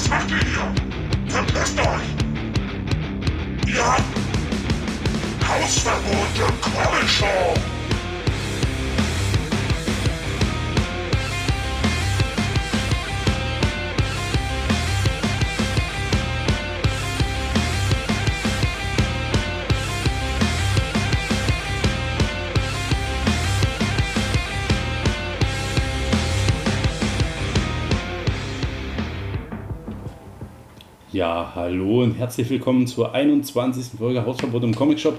Was macht Ja, hallo und herzlich willkommen zur 21. Folge Hausverbot im Comic Shop.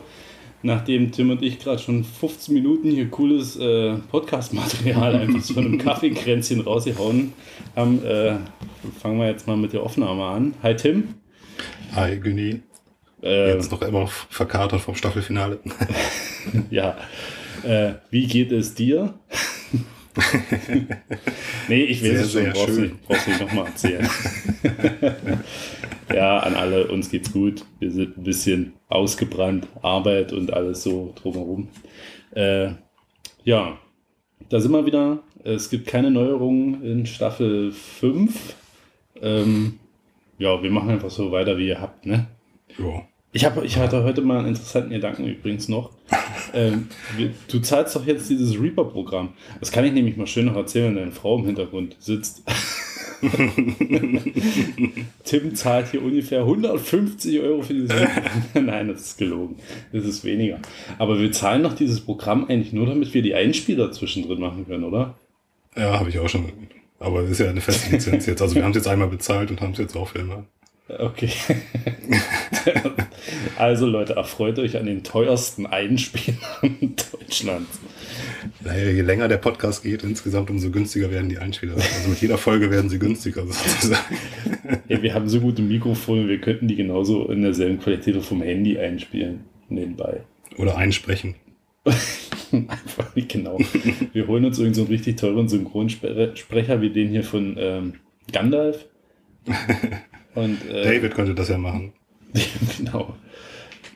Nachdem Tim und ich gerade schon 15 Minuten hier cooles äh, Podcast-Material einfach so von einem Kaffeekränzchen rausgehauen haben, äh, fangen wir jetzt mal mit der Aufnahme an. Hi Tim. Hi Günni. Äh, Jetzt noch immer verkatert vom Staffelfinale. ja, äh, wie geht es dir? nee, ich weiß Sehr, es schon, brauchst nicht, brauchst nicht nochmal erzählen. ja, an alle, uns geht's gut. Wir sind ein bisschen ausgebrannt, Arbeit und alles so drumherum. Äh, ja, da sind wir wieder. Es gibt keine Neuerungen in Staffel 5. Ähm, ja, wir machen einfach so weiter, wie ihr habt, ne? Ja. Ich, hab, ich hatte heute mal einen interessanten Gedanken übrigens noch. Ähm, du zahlst doch jetzt dieses Reaper-Programm. Das kann ich nämlich mal schön noch erzählen, wenn deine Frau im Hintergrund sitzt. Tim zahlt hier ungefähr 150 Euro für dieses. Nein, das ist gelogen. Das ist weniger. Aber wir zahlen doch dieses Programm eigentlich nur, damit wir die Einspieler zwischendrin machen können, oder? Ja, habe ich auch schon. Aber das ist ja eine feste Lizenz jetzt. Also wir haben es jetzt einmal bezahlt und haben es jetzt auch für immer. Okay. also Leute, erfreut euch an den teuersten Einspielern Deutschlands. Naja, je länger der Podcast geht, insgesamt umso günstiger werden die Einspieler. Also mit jeder Folge werden sie günstiger sozusagen. Ja, wir haben so gute Mikrofone, wir könnten die genauso in derselben Qualität vom Handy einspielen, nebenbei. Oder einsprechen. Einfach nicht genau. Wir holen uns irgendeinen so einen richtig teuren Synchronsprecher wie den hier von ähm, Gandalf. Und, äh, David könnte das ja machen. genau.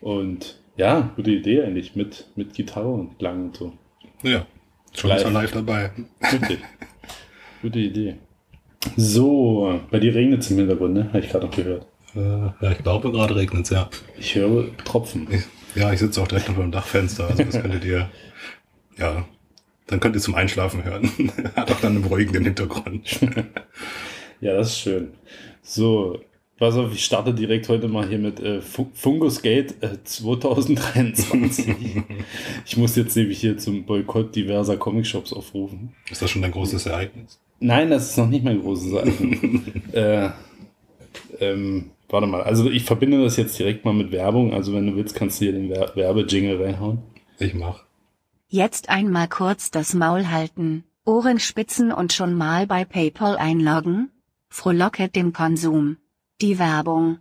Und ja, gute Idee eigentlich mit, mit Gitarre und Klang und so. Ja, schon Live. ist er live dabei. Gute, gute Idee. So, bei dir regnet es im Hintergrund, ne? Habe ich gerade noch gehört. Äh, ja, ich glaube, gerade regnet es, ja. Ich höre Tropfen. Ich, ja, ich sitze auch direkt noch beim Dachfenster. Also das könntet ihr, ja, dann könnt ihr zum Einschlafen hören. Hat auch dann einen beruhigenden Hintergrund. Ja, das ist schön. So, pass auf, ich starte direkt heute mal hier mit äh, Fu- Fungus Gate äh, 2023. ich muss jetzt nämlich hier zum Boykott diverser Comicshops aufrufen. Ist das schon ein großes Ereignis? Nein, das ist noch nicht mein großes Ereignis. äh, ähm, warte mal, also ich verbinde das jetzt direkt mal mit Werbung. Also wenn du willst, kannst du hier den Wer Werbejingle reinhauen. Ich mach. Jetzt einmal kurz das Maul halten, Ohren spitzen und schon mal bei PayPal einloggen? Frohlocket dem Konsum. Die Werbung.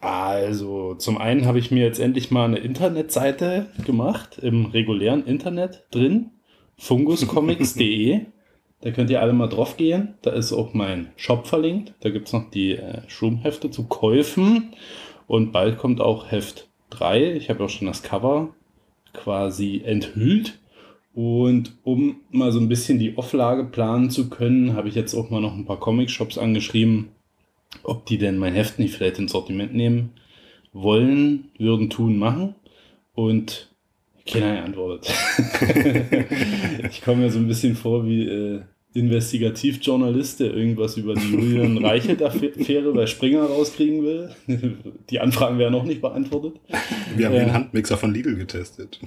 Also, zum einen habe ich mir jetzt endlich mal eine Internetseite gemacht, im regulären Internet drin, funguscomics.de. Da könnt ihr alle mal drauf gehen. Da ist auch mein Shop verlinkt. Da gibt es noch die äh, Schrumpfhefte zu Käufen. Und bald kommt auch Heft 3. Ich habe auch schon das Cover quasi enthüllt. Und um mal so ein bisschen die Auflage planen zu können, habe ich jetzt auch mal noch ein paar Comic-Shops angeschrieben, ob die denn mein Heft nicht vielleicht ins Sortiment nehmen wollen, würden, tun, machen. Und keiner geantwortet. ich komme mir so ein bisschen vor wie äh, Investigativjournalist, der irgendwas über die Julian Reichelt-Affäre bei Springer rauskriegen will. Die Anfragen werden noch nicht beantwortet. Wir haben Ja. den Handmixer von Lidl getestet.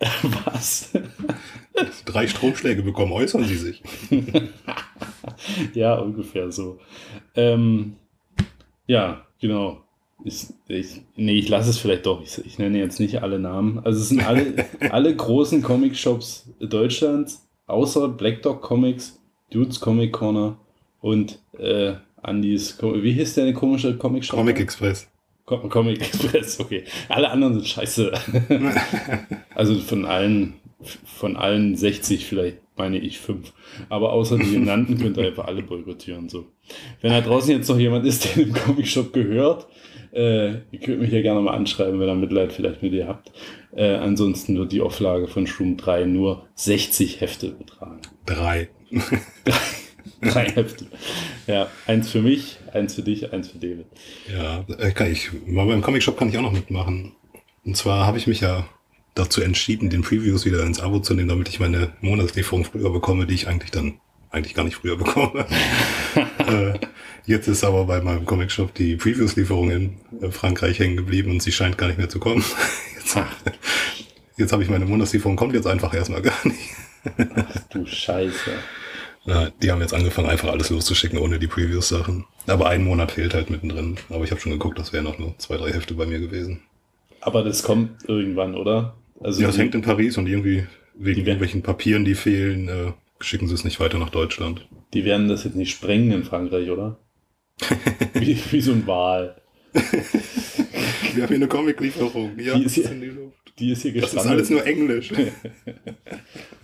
Was? Drei Stromschläge bekommen, äußern Sie sich. ja, ungefähr so. Ähm, ja, genau. Ich, ich, nee, ich lasse es vielleicht doch. Ich, ich nenne jetzt nicht alle Namen. Also es sind alle, alle großen Comic-Shops Deutschlands, außer Black Dog Comics, Dudes Comic Corner und äh, Andys, wie hieß der komische Comic-Shop? Comic Express. Com Comic Express, okay. Alle anderen sind scheiße. also von allen, von allen 60 vielleicht meine ich fünf. Aber außer die genannten könnt ihr einfach alle boykottieren. So. Wenn da draußen jetzt noch jemand ist, der im Comic-Shop gehört, äh, ihr könnt mich ja gerne mal anschreiben, wenn ihr Mitleid vielleicht mit ihr habt. Äh, ansonsten wird die Auflage von Shroom 3 nur 60 Hefte betragen. Drei. Drei Hefte. Ja, eins für mich, eins für dich, eins für David. Ja, äh, kann ich. Mal beim Comic Shop kann ich auch noch mitmachen. Und zwar habe ich mich ja dazu entschieden, den Previews wieder ins Abo zu nehmen, damit ich meine Monatslieferung früher bekomme, die ich eigentlich dann eigentlich gar nicht früher bekomme. äh, jetzt ist aber bei meinem Comic Shop die Previews-Lieferung in äh, Frankreich hängen geblieben und sie scheint gar nicht mehr zu kommen. Jetzt, jetzt habe ich meine Monatslieferung, kommt jetzt einfach erstmal gar nicht. Ach du Scheiße. Na, die haben jetzt angefangen, einfach alles loszuschicken ohne die Previews-Sachen. Aber ein Monat fehlt halt mittendrin. Aber ich habe schon geguckt, das wären noch nur zwei, drei Hefte bei mir gewesen. Aber das kommt irgendwann, oder? Also Ja, es hängt in Paris und irgendwie wegen irgendwelchen Papieren, die fehlen, äh, schicken sie es nicht weiter nach Deutschland. Die werden das jetzt nicht sprengen in Frankreich, oder? wie, wie so ein Wal. Wir haben hier eine Comic-Lieferung. Ja, Die ist hier- die ist hier Das ist gestrandet. alles nur Englisch.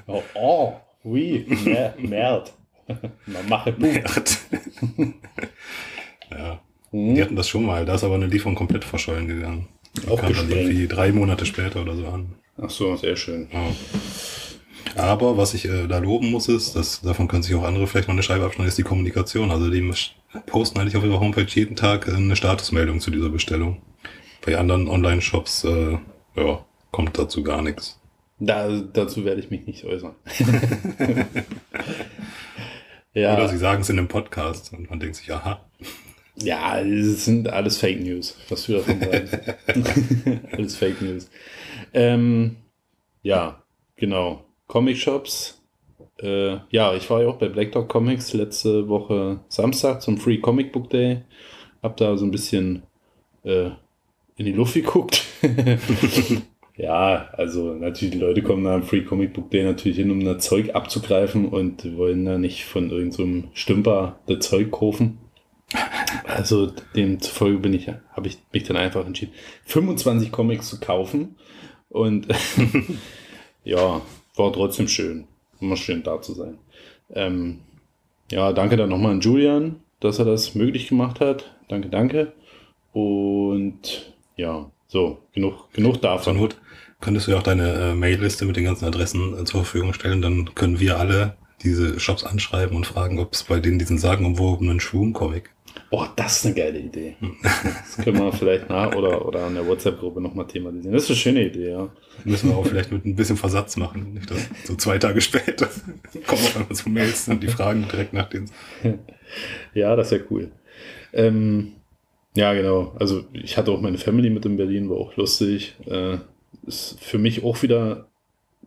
Oh, oh oui, mer merde. Man mache Buch. ja. Die hatten das schon mal, da ist aber eine Lieferung komplett verschollen gegangen. Die Auch kam dann irgendwie drei Monate später oder so an. Ach so, sehr schön. Ja. Aber was ich äh, da loben muss, ist, dass davon können sich auch andere vielleicht noch eine Scheibe abschneiden, ist die Kommunikation. Also die posten eigentlich auf ihrer Homepage jeden Tag äh, eine Statusmeldung zu dieser Bestellung. Bei anderen Online-Shops äh, ja, kommt dazu gar nichts. Da, dazu werde ich mich nicht äußern. Oder ja, sie sagen es in einem Podcast und man denkt sich, aha, ja, es sind alles Fake News, was du davon sagst. alles Fake News. Ähm, ja, genau. Comic Shops. Äh, ja, ich war ja auch bei Black Dog Comics letzte Woche Samstag zum Free Comic Book Day. Hab da so ein bisschen äh, in die Luft geguckt. Ja, also natürlich, die Leute kommen am Free Comic Book Day natürlich hin, um das Zeug abzugreifen und wollen da nicht von irgendeinem so Stümper das Zeug kaufen. Also demzufolge bin ich, habe ich mich dann einfach entschieden, 25 Comics zu kaufen. Und ja, war trotzdem schön. Immer schön da zu sein. Ähm, ja, danke dann nochmal an Julian, dass er das möglich gemacht hat. Danke, danke. Und ja, so, genug, genug zur davon. Not könntest du ja auch deine äh, Mailliste mit den ganzen Adressen äh, zur Verfügung stellen. Dann können wir alle diese Shops anschreiben und fragen, ob es bei denen diesen sagenumwobenen Schwum-Comic Oh, das ist eine geile Idee. Das können wir vielleicht nach oder, oder an der WhatsApp-Gruppe nochmal thematisieren. Das ist eine schöne Idee, ja. Müssen wir auch vielleicht mit ein bisschen Versatz machen. Nicht dass so zwei Tage später kommen auf einmal so Mails und die fragen direkt nach den. Ja, das wäre cool. Ähm, ja, genau. Also ich hatte auch meine Family mit in Berlin, war auch lustig. Äh, ist für mich auch wieder,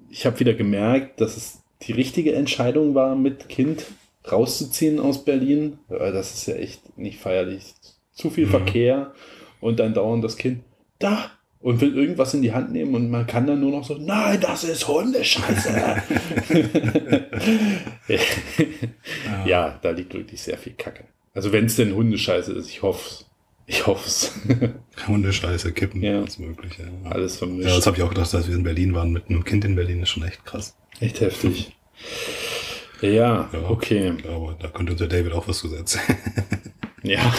ich habe wieder gemerkt, dass es die richtige Entscheidung war, mit Kind rauszuziehen aus Berlin. Das ist ja echt nicht feierlich. Zu viel Mhm. Verkehr und dann dauernd das Kind da und will irgendwas in die Hand nehmen und man kann dann nur noch so, nein, das ist Hundescheiße. ja, da liegt wirklich sehr viel Kacke. Also wenn es denn Hundescheiße ist, ich hoffe Ich hoffe es. Hundescheiße, Kippen, Ja. alles mögliche. Ja. Alles vermischt. Ja, das habe ich auch gedacht, dass wir in Berlin waren mit einem Kind in Berlin, ist schon echt krass. Echt heftig. Ja, Ja. okay. Aber da könnte unser David auch was zu erzählen. Ja.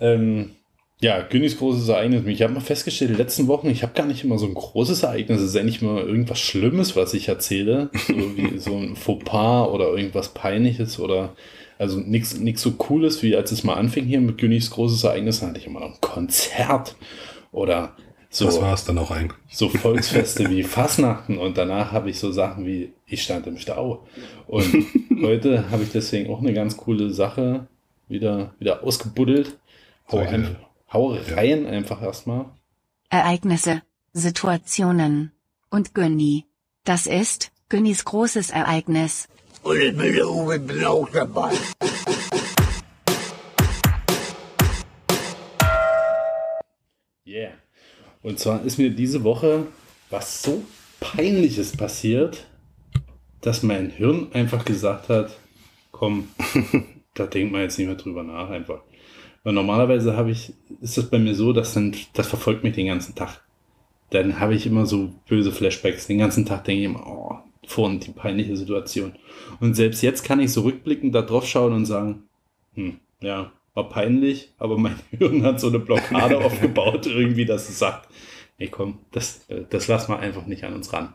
ähm, ja, Günnis großes Ereignis. Ich habe mal festgestellt, in den letzten Wochen, ich habe gar nicht immer so ein großes Ereignis. Es ist ja nicht mal irgendwas Schlimmes, was ich erzähle. So wie so ein Fauxpas oder irgendwas Peinliches oder also nichts nichts so Cooles, wie als es mal anfing hier mit Günnis großes Ereignis, hatte ich immer noch ein Konzert oder so. Das war es dann auch eigentlich. so Volksfeste wie Fasnachten und danach habe ich so Sachen wie ich stand im Stau. Und heute habe ich deswegen auch eine ganz coole Sache wieder, wieder ausgebuddelt. Hau, ein, hau rein einfach erstmal. Ereignisse, Situationen. Und Günni. Das ist Günnis großes Ereignis. Und ich bin, auch- ich bin auch dabei. Yeah. Und zwar ist mir diese Woche was so peinliches passiert, dass mein Hirn einfach gesagt hat, komm, da denkt man jetzt nicht mehr drüber nach einfach. Weil normalerweise habe ich, ist das bei mir so, dass dann, das verfolgt mich den ganzen Tag. Dann habe ich immer so böse Flashbacks. Den ganzen Tag denke ich immer, oh, vorhin die peinliche Situation. Und selbst jetzt kann ich so rückblickend da drauf schauen und sagen, hm, ja, war peinlich, aber mein Hirn hat so eine Blockade aufgebaut, irgendwie, dass es sagt, nee, komm, das, äh, das lassen wir einfach nicht an uns ran.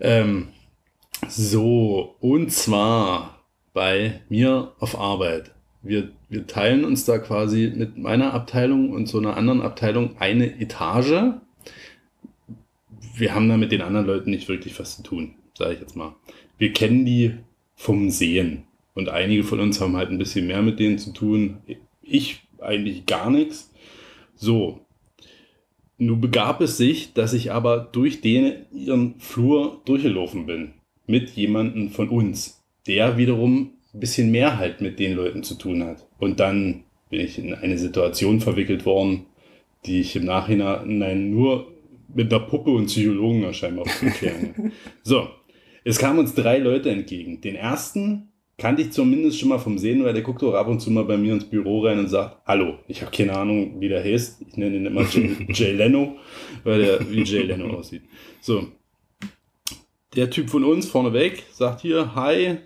Ähm, So, und zwar bei mir auf Arbeit. Wir, wir teilen uns da quasi mit meiner Abteilung und so einer anderen Abteilung eine Etage. Wir haben da mit den anderen Leuten nicht wirklich was zu tun, sage ich jetzt mal. Wir kennen die vom Sehen. Und einige von uns haben halt ein bisschen mehr mit denen zu tun. Ich eigentlich gar nichts. So. Nun begab es sich, dass ich aber durch den ihren Flur durchgelaufen bin. Mit jemandem von uns, der wiederum ein bisschen mehr halt mit den Leuten zu tun hat. Und dann bin ich in eine Situation verwickelt worden, die ich im Nachhinein nur mit einer Puppe und Psychologen scheinbar erklären. so, es kamen uns drei Leute entgegen. Den ersten kannte ich zumindest schon mal vom Sehen, weil der guckt auch ab und zu mal bei mir ins Büro rein und sagt, hallo, ich habe keine Ahnung, wie der heißt. Ich nenne ihn immer Jay, Jay Leno, weil der wie Jay Leno aussieht. So. Der Typ von uns vorneweg sagt hier, hi,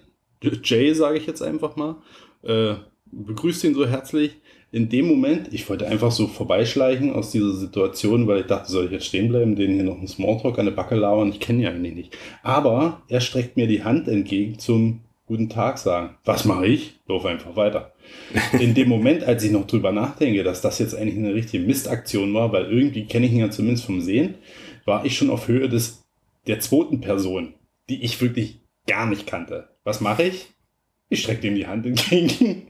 Jay sage ich jetzt einfach mal, äh, begrüßt ihn so herzlich. In dem Moment, ich wollte einfach so vorbeischleichen aus dieser Situation, weil ich dachte, soll ich jetzt stehen bleiben, denen hier noch einen Smalltalk an der Backe lauern, ich kenne ihn eigentlich nicht. Aber er streckt mir die Hand entgegen zum guten Tag sagen. Was mache ich? Lauf einfach weiter. In dem Moment, als ich noch drüber nachdenke, dass das jetzt eigentlich eine richtige Mistaktion war, weil irgendwie kenne ich ihn ja zumindest vom Sehen, war ich schon auf Höhe des, der zweiten Person, die ich wirklich gar nicht kannte. Was mache ich? Ich strecke ihm die Hand entgegen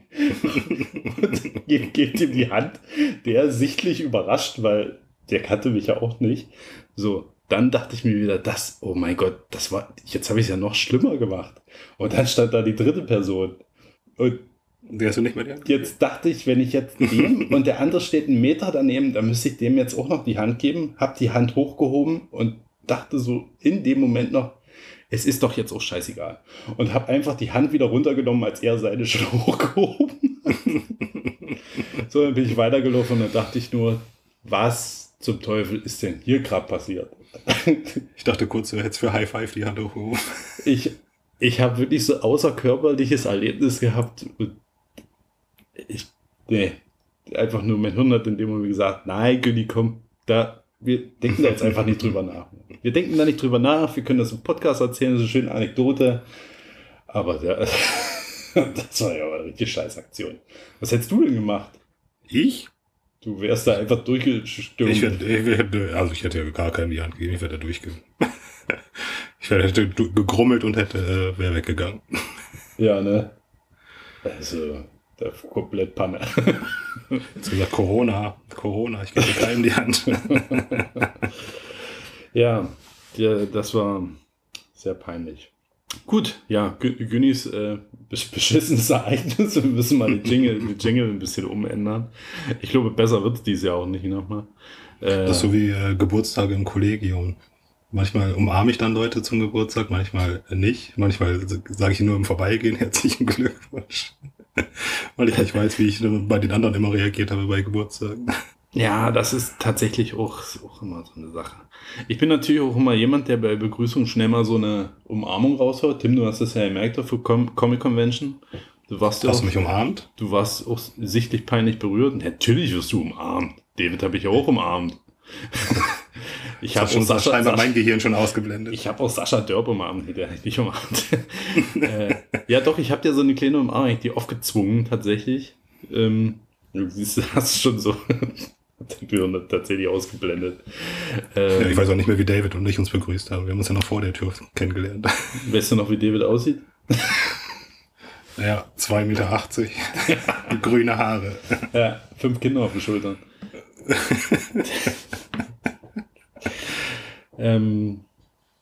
und gebe geb ihm die Hand. Der sichtlich überrascht, weil der kannte mich ja auch nicht. So, dann dachte ich mir wieder, das, oh mein Gott, das war, jetzt habe ich es ja noch schlimmer gemacht. Und dann stand da die dritte Person. Und Der hast du nicht mehr die Hand? jetzt dachte ich, wenn ich jetzt dem und der andere steht einen Meter daneben, dann müsste ich dem jetzt auch noch die Hand geben. Hab die Hand hochgehoben und dachte so in dem Moment noch, es ist doch jetzt auch scheißegal. Und habe einfach die Hand wieder runtergenommen, als er seine schon hochgehoben hat. so, dann bin ich weitergelaufen und dann dachte ich nur, was zum Teufel ist denn hier gerade passiert? Ich dachte kurz, du hättest für High Five die Hand hochgehoben. ich, ich habe wirklich so außerkörperliches Erlebnis gehabt. Und ich, nee, einfach nur mein Hirn hat in dem Moment gesagt, nein, Günni, komm, da, wir denken da jetzt einfach nicht drüber nach. Wir denken da nicht drüber nach, wir können das im Podcast erzählen, das ist eine schöne Anekdote. Aber der, das war ja aber eine richtig scheiß Aktion. Was hättest du denn gemacht? Ich? Du wärst da einfach durchgestürmt. Ich hätte, also ich hätte ja gar keinen die Hand gegeben, ich wäre da durchge... Ich hätte gegrummelt und hätte, äh, wäre weggegangen. ja, ne? Also, der komplett Panne. Jetzt gesagt, Corona, Corona, ich gebe keinem die Hand. Ja, der, das war sehr peinlich. Gut, ja, Gü- Günnis äh, besch- beschissenes Ereignis. Wir müssen mal die Jingle, die Jingle ein bisschen umändern. Ich glaube, besser wird es dieses Jahr auch nicht nochmal. Äh, Das ist so wie äh, Geburtstage im Kollegium. Manchmal umarme ich dann Leute zum Geburtstag, manchmal nicht. Manchmal sage ich nur im Vorbeigehen herzlichen Glückwunsch. Weil ich nicht weiß, wie ich bei den anderen immer reagiert habe bei Geburtstagen. Ja, das ist tatsächlich auch, auch immer so eine Sache. Ich bin natürlich auch immer jemand, der bei Begrüßung schnell mal so eine Umarmung raushaut. Tim, du hast das ja gemerkt auf der Com Comic Convention. Du warst ja Hast auch, du mich umarmt? du warst auch sichtlich peinlich berührt. Natürlich wirst du umarmt. David habe ich auch umarmt. ich habe schon Sascha, scheinbar Sascha, mein Gehirn schon ausgeblendet. ich habe auch Sascha Dörp umarmt, der hat nicht umarmt. äh, ja, doch, ich habe dir so eine kleine Umarmung, ich die aufgezwungen tatsächlich. Ähm, du siehst, du hast schon so den Gehirn tatsächlich ausgeblendet. ja, Ähm, ich weiß auch nicht mehr, wie David und ich uns begrüßt haben. Wir haben uns ja noch vor der Tür kennengelernt. weißt du noch, wie David aussieht? Ja, 2,80 Meter, grüne Haare. Ja, fünf Kinder auf den Schultern. ähm,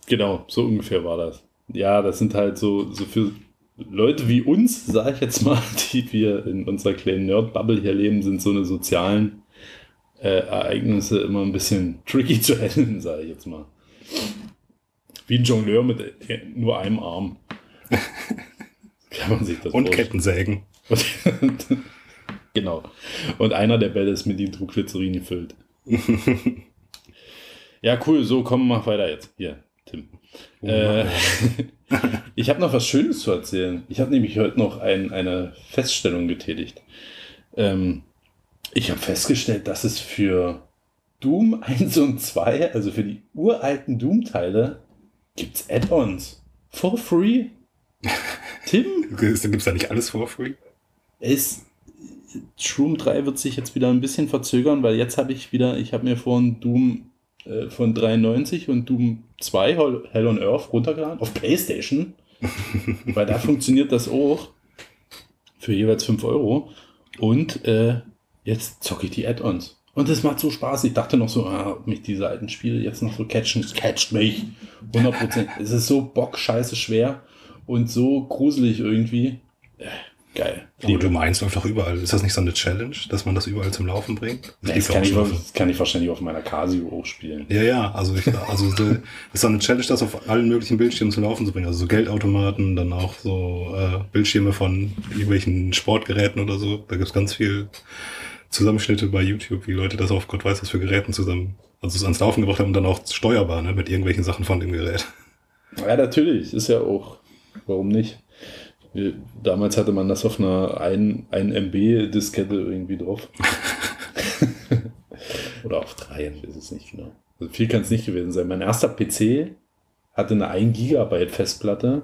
genau, so ungefähr war das. Ja, das sind halt so, so für Leute wie uns, sage ich jetzt mal, die wir in unserer kleinen Nerd-Bubble hier leben, sind so eine sozialen äh, Ereignisse immer ein bisschen tricky zu handeln, sage ich jetzt mal. Wie ein Jongleur mit äh, nur einem Arm. Kann man sich das Und vorstellen. Kettensägen. Genau. Und einer der Bälle ist mit Nitroglycerin gefüllt. ja, cool. So, komm, mach weiter jetzt. Hier, Tim. Äh, ich habe noch was Schönes zu erzählen. Ich habe nämlich heute noch ein, eine Feststellung getätigt. Ähm, ich habe festgestellt, dass es für Doom 1 und 2, also für die uralten Doom-Teile, gibt's Add-ons. For free? Tim? Gibt es da nicht alles for free? Es, Shroom 3 wird sich jetzt wieder ein bisschen verzögern, weil jetzt habe ich wieder, ich habe mir vorhin Doom äh, von 93 und Doom 2 Hell on Earth runtergeladen auf Playstation, weil da funktioniert das auch für jeweils 5 Euro und äh, jetzt zocke ich die Add-ons. Und das macht so Spaß. Ich dachte noch so, ah, ob mich diese alten Spiele jetzt noch so catchen. Es catcht mich. 100%. es ist so bockscheiße schwer und so gruselig irgendwie. Geil. Aber du meinst läuft doch überall. Ist das nicht so eine Challenge, dass man das überall zum Laufen bringt? Das, gibt's kann auch ich, das kann ich wahrscheinlich auf meiner Casio auch spielen. Ja, ja, also, ich, also so, ist so eine Challenge, das auf allen möglichen Bildschirmen zum Laufen zu bringen. Also so Geldautomaten, dann auch so äh, Bildschirme von irgendwelchen Sportgeräten oder so. Da gibt's ganz viel Zusammenschnitte bei YouTube, wie Leute das auf Gott weiß was für Geräten zusammen, also es ans Laufen gebracht haben und dann auch steuerbar, ne, mit irgendwelchen Sachen von dem Gerät. Ja, natürlich. Ist ja auch. Warum nicht? Wir, damals hatte man das auf einer 1, 1 MB-Diskette irgendwie drauf. Oder auf 3, ich weiß es nicht genau. Also viel kann es nicht gewesen sein. Mein erster PC hatte eine 1 Gigabyte Festplatte.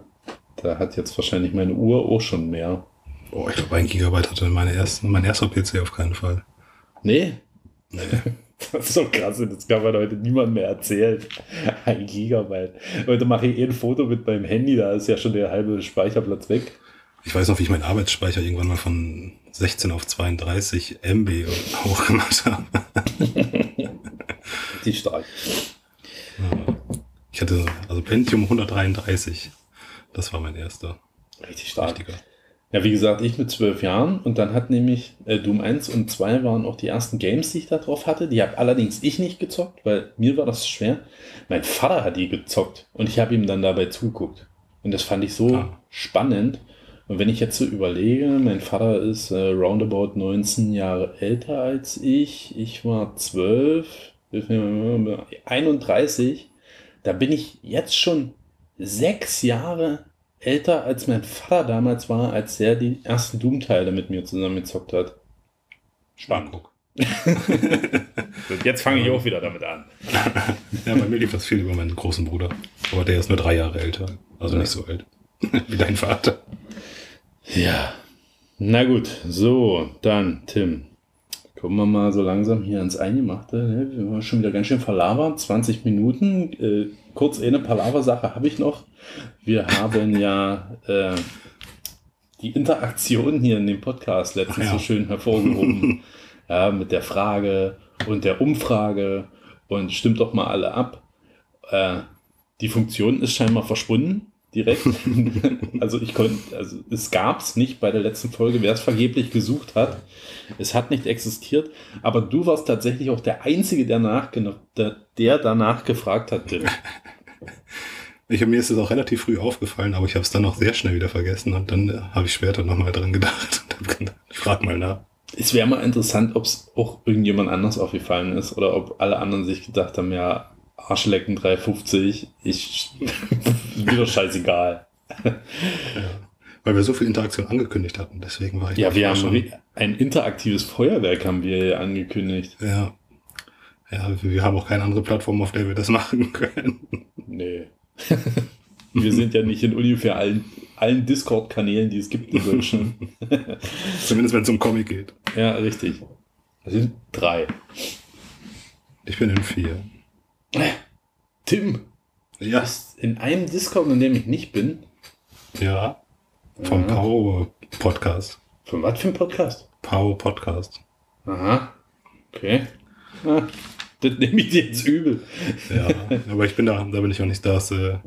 Da hat jetzt wahrscheinlich meine Uhr auch schon mehr. Boah, ich glaube, ein Gigabyte hatte meine ersten, mein erster PC auf keinen Fall. Nee. Das ist so krass, das kann man heute niemand mehr erzählen. Ein Gigabyte. Heute mache ich eh ein Foto mit meinem Handy, da ist ja schon der halbe Speicherplatz weg. Ich weiß noch, wie ich meinen Arbeitsspeicher irgendwann mal von 16 auf 32 MB hochgemacht habe. Die stark. Ich hatte also Pentium 133. Das war mein erster. Richtig stark. Richtiger. Ja, wie gesagt, ich mit zwölf Jahren und dann hat nämlich äh, Doom 1 und 2 waren auch die ersten Games, die ich da drauf hatte. Die habe allerdings ich nicht gezockt, weil mir war das schwer. Mein Vater hat die gezockt und ich habe ihm dann dabei zugeguckt. Und das fand ich so Ah. spannend. Und wenn ich jetzt so überlege, mein Vater ist äh, roundabout 19 Jahre älter als ich. Ich war 12, 31. Da bin ich jetzt schon sechs Jahre älter als mein Vater damals war, als er die ersten Doom-Teile mit mir zusammengezockt hat. Spannend. Jetzt fange ich auch wieder damit an. Ja, bei mir lief das viel über meinen großen Bruder. Aber der ist nur drei Jahre älter. Also nicht so alt. Wie dein Vater. Ja. Na gut, so, dann, Tim. Kommen wir mal so langsam hier ans Eingemachte. Ne? Wir haben schon wieder ganz schön verlabert. 20 Minuten. Äh, kurz eine Palaver-Sache habe ich noch. Wir haben ja äh, die Interaktion hier in dem Podcast letztens ja. so schön hervorgehoben. ja, mit der Frage und der Umfrage. Und stimmt doch mal alle ab. Äh, die Funktion ist scheinbar verschwunden. Direkt. also ich konnte, also es gab es nicht bei der letzten Folge, wer es vergeblich gesucht hat. Es hat nicht existiert, aber du warst tatsächlich auch der Einzige, der, nachgena- der, der danach gefragt hat. Tim. Ich, mir ist es auch relativ früh aufgefallen, aber ich habe es dann auch sehr schnell wieder vergessen und dann äh, habe ich später nochmal dran gedacht und habe gedacht, ich frag mal nach. Es wäre mal interessant, ob es auch irgendjemand anders aufgefallen ist oder ob alle anderen sich gedacht haben, ja, Arschlecken 350, ich wieder scheißegal. Weil wir so viel Interaktion angekündigt hatten, deswegen war ich Ja, wir haben schon- ein interaktives Feuerwerk haben wir angekündigt. Ja. Ja, wir haben auch keine andere Plattform, auf der wir das machen können. Nee. Wir sind ja nicht in ungefähr allen, allen Discord-Kanälen, die es gibt in Deutschland. Zumindest wenn es um Comic geht. ja, richtig. Das sind drei. Ich bin in vier. Tim Ja. ist in einem Discord, in dem ich nicht bin. Ja. Vom Ja. Pau Podcast. Von was für ein Podcast? Pau Podcast. Aha. Okay. Ah, das nehme ich dir jetzt übel. Ja, aber ich bin da, da bin ich auch nicht da. Äh,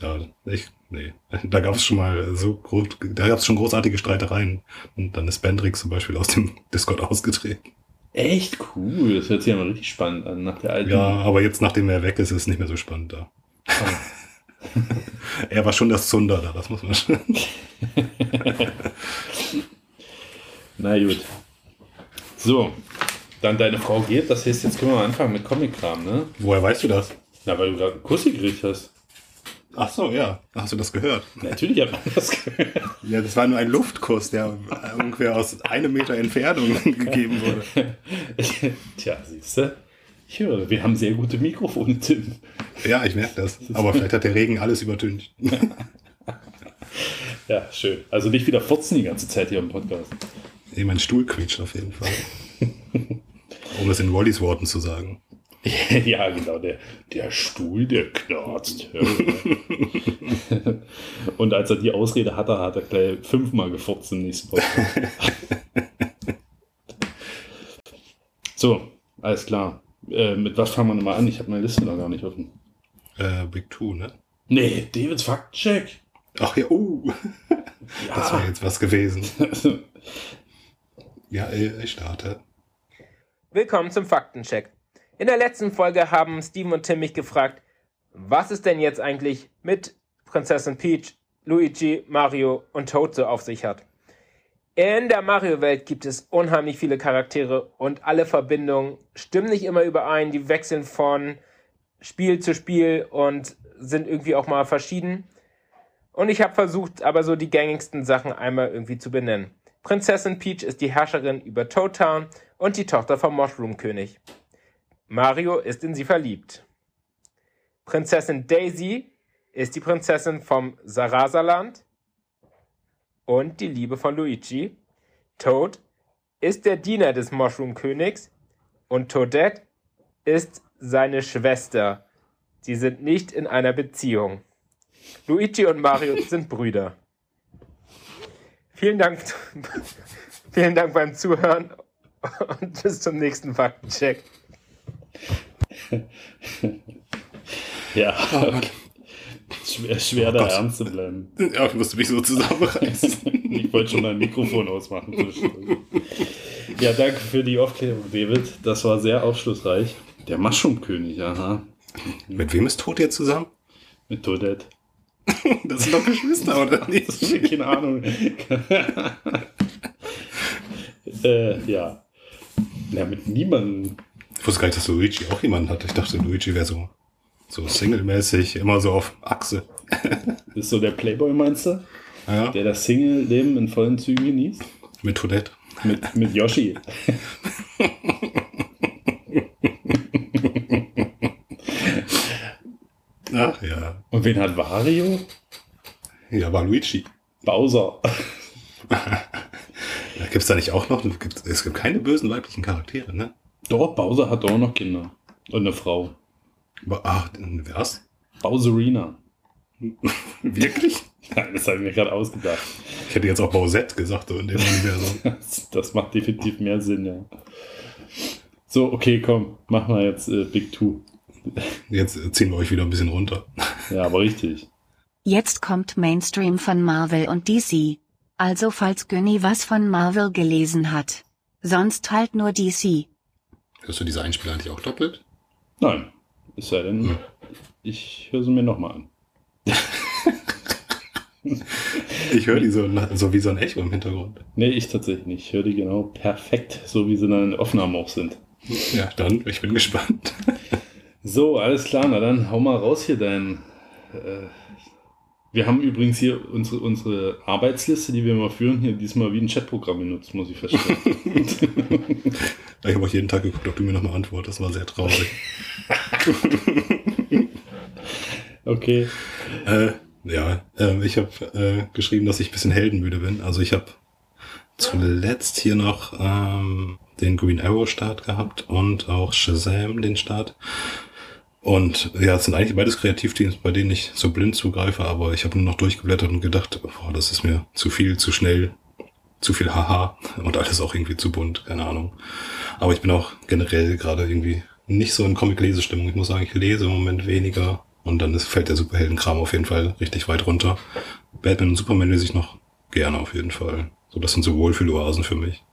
ja, ich, nee. Da gab es schon mal so groß, da gab es schon großartige Streitereien. Und dann ist Bendrix zum Beispiel aus dem Discord ausgetreten. Echt cool. Das hört sich ja mal richtig spannend an. Nach der alten. Ja, aber jetzt, nachdem er weg ist, ist es nicht mehr so spannend da. er war schon das Zunder da, das muss man schon. Na gut. So. Dann deine Frau geht. Das heißt, jetzt können wir mal anfangen mit Comic-Kram, ne? Woher weißt du das? Na, weil du gerade einen Kuss gekriegt hast. Ach so, ja. Hast du das gehört? Natürlich hat man das gehört. Ja, das war nur ein Luftkuss, der ungefähr aus einem Meter Entfernung gegeben wurde. Tja, siehst du. Ich höre, wir haben sehr gute Mikrofone, Tim. Ja, ich merke das. Aber vielleicht hat der Regen alles übertönt. Ja, schön. Also nicht wieder furzen die ganze Zeit hier im Podcast. Nee, mein Stuhl quietscht auf jeden Fall. um es in Wallys Worten zu sagen. ja, genau, der, der Stuhl, der knarzt. Und als er die Ausrede hatte, hat er gleich fünfmal gefurzt im nächsten Podcast. so, alles klar. Äh, mit was fangen wir nochmal an? Ich habe meine Liste noch gar nicht offen. Äh, Big Two, ne? Nee, Davids Faktencheck. Ach ja, oh, das wäre Ja. jetzt was gewesen. Ja, ich starte. Willkommen zum Faktencheck. In der letzten Folge haben Steven und Tim mich gefragt, was es denn jetzt eigentlich mit Prinzessin Peach, Luigi, Mario und Toad so auf sich hat. In der Mario-Welt gibt es unheimlich viele Charaktere und alle Verbindungen stimmen nicht immer überein. Die wechseln von Spiel zu Spiel und sind irgendwie auch mal verschieden. Und ich habe versucht, aber so die gängigsten Sachen einmal irgendwie zu benennen. Prinzessin Peach ist die Herrscherin über Toad Town und die Tochter vom Mushroom König. Mario ist in sie verliebt. Prinzessin Daisy ist die Prinzessin vom Sarasaland und die Liebe von Luigi. Toad ist der Diener des Mushroom Königs und Toadette ist seine Schwester. Sie sind nicht in einer Beziehung. Luigi und Mario sind Brüder. Vielen Dank, vielen Dank beim Zuhören und bis zum nächsten Faktencheck. Ja. Schwer, schwer da Gott. ernst zu bleiben. Ja, ich musste mich so zusammenreißen. Ich wollte schon mein Mikrofon ausmachen. Ja, danke für die Aufklärung, David. Das war sehr aufschlussreich. Der Mushroom-König, aha. Mit wem ist Tod jetzt zusammen? Mit Toadette. Das sind doch Geschwister, oder nicht? Keine Ahnung. äh, ja. Ja, mit niemandem. Ich wusste gar nicht, dass Luigi auch jemanden hat. Ich dachte, Luigi wäre so, so single-mäßig, immer so auf Achse. Ist so der Playboy, meinst du? Ja, Der das Single-Leben in vollen Zügen genießt? mit Toadette. Mit, mit Yoshi. Ach ja. Und wen hat Wario? Ja, war Luigi. Bowser. Gibt es da nicht auch noch? Gibt's, es gibt keine bösen weiblichen Charaktere, ne? Doch, Bowser hat auch noch Kinder. Und eine Frau. Aber, ach, was? Bowserina. Wirklich? Nein, das habe ich mir gerade ausgedacht. Ich hätte jetzt auch Bausette gesagt, so in dem Universum. Das, das macht definitiv mehr Sinn, ja. So, okay, komm, mach mal jetzt äh, Big Two. Jetzt ziehen wir euch wieder ein bisschen runter. Ja, aber richtig. Jetzt kommt Mainstream von Marvel und DC. Also falls Günni was von Marvel gelesen hat. Sonst halt nur DC. Hörst du diese Einspieler eigentlich auch doppelt? Nein, es sei denn, ich höre sie mir nochmal an. Ich höre die so, so wie so ein Echo im Hintergrund. Nee, ich tatsächlich nicht. Ich höre die genau perfekt, so wie sie dann in der Aufnahme auch sind. Ja, dann, ich bin gespannt. So, alles klar, na dann hau mal raus hier dein. Äh, wir haben übrigens hier unsere, unsere Arbeitsliste, die wir immer führen, hier diesmal wie ein Chatprogramm benutzt, muss ich feststellen. Ich habe auch jeden Tag geguckt, ob du mir nochmal antwortest. Das war sehr traurig. okay. Äh, ja, äh, ich habe äh, geschrieben, dass ich ein bisschen heldenmüde bin. Also ich habe zuletzt hier noch ähm, den Green Arrow Start gehabt und auch Shazam den Start. Und ja, es sind eigentlich beides Kreativteams, bei denen ich so blind zugreife, aber ich habe nur noch durchgeblättert und gedacht, boah, das ist mir zu viel, zu schnell, zu viel Haha und alles auch irgendwie zu bunt, keine Ahnung. Aber ich bin auch generell gerade irgendwie nicht so in Comic-Lesestimmung. Ich muss sagen, ich lese im Moment weniger und dann fällt der Superheldenkram auf jeden Fall richtig weit runter. Batman und Superman lese ich noch gerne auf jeden Fall. So, das sind so Wohlfühloasen für mich.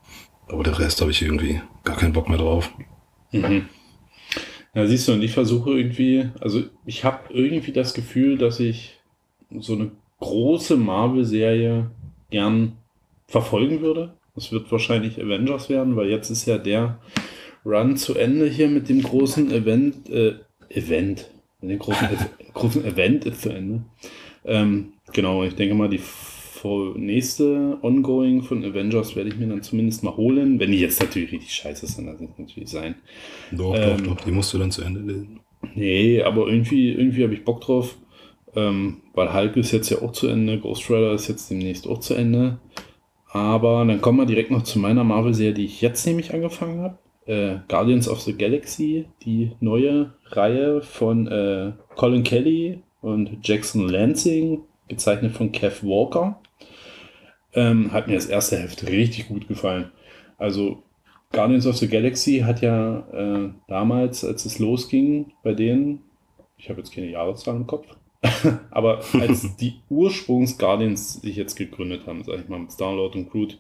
Aber der Rest habe ich irgendwie gar keinen Bock mehr drauf. Mhm. Ja, siehst du, und ich versuche irgendwie, also ich habe irgendwie das Gefühl, dass ich so eine große Marvel-Serie gern verfolgen würde. Das wird wahrscheinlich Avengers werden, weil jetzt ist ja der Run zu Ende hier mit dem großen Event, äh, Event, mit dem großen, großen Event ist zu Ende. Ähm, genau, ich denke mal, die vor nächste Ongoing von Avengers werde ich mir dann zumindest mal holen. Wenn die jetzt natürlich richtig scheiße sind, dann wird natürlich sein. Doch, Ähm, doch, doch, die musst du dann zu Ende lesen. Nee, aber irgendwie, irgendwie habe ich Bock drauf. Ähm, weil Hulk ist jetzt ja auch zu Ende, Ghost Rider ist jetzt demnächst auch zu Ende. Aber dann kommen wir direkt noch zu meiner Marvel-Serie, die ich jetzt nämlich angefangen habe. Äh, Guardians of the Galaxy, die neue Reihe von äh, Colin Kelly und Jackson Lansing, gezeichnet von Kev Walker. Ähm, hat mir das erste Heft richtig gut gefallen. Also Guardians of the Galaxy hat ja äh, damals, als es losging, bei denen, ich habe jetzt keine Jahreszahl im Kopf, aber als die Ursprungs-Guardians sich jetzt gegründet haben, sag ich mal, mit Star-Lord und Groot,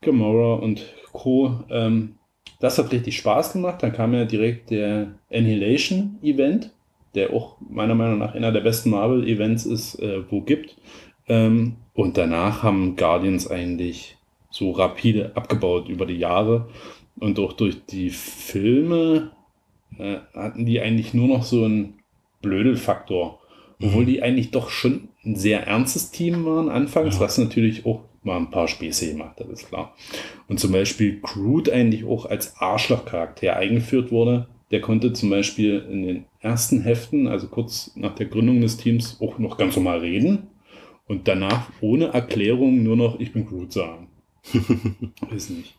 Gamora und Co., ähm, das hat richtig Spaß gemacht. Dann kam ja direkt der Annihilation-Event, der auch meiner Meinung nach einer der besten Marvel-Events ist, äh, wo gibt. Ähm, und danach haben Guardians eigentlich so rapide abgebaut über die Jahre. Und auch durch die Filme äh, hatten die eigentlich nur noch so einen Blödelfaktor. Obwohl die eigentlich doch schon ein sehr ernstes Team waren anfangs, Ja. was natürlich auch mal ein paar Späße gemacht hat, ist klar. Und zum Beispiel Groot eigentlich auch als Arschlochcharakter eingeführt wurde. Der konnte zum Beispiel in den ersten Heften, also kurz nach der Gründung des Teams, auch noch ganz normal reden und danach ohne Erklärung nur noch Ich bin Groot sagen. Weiß nicht.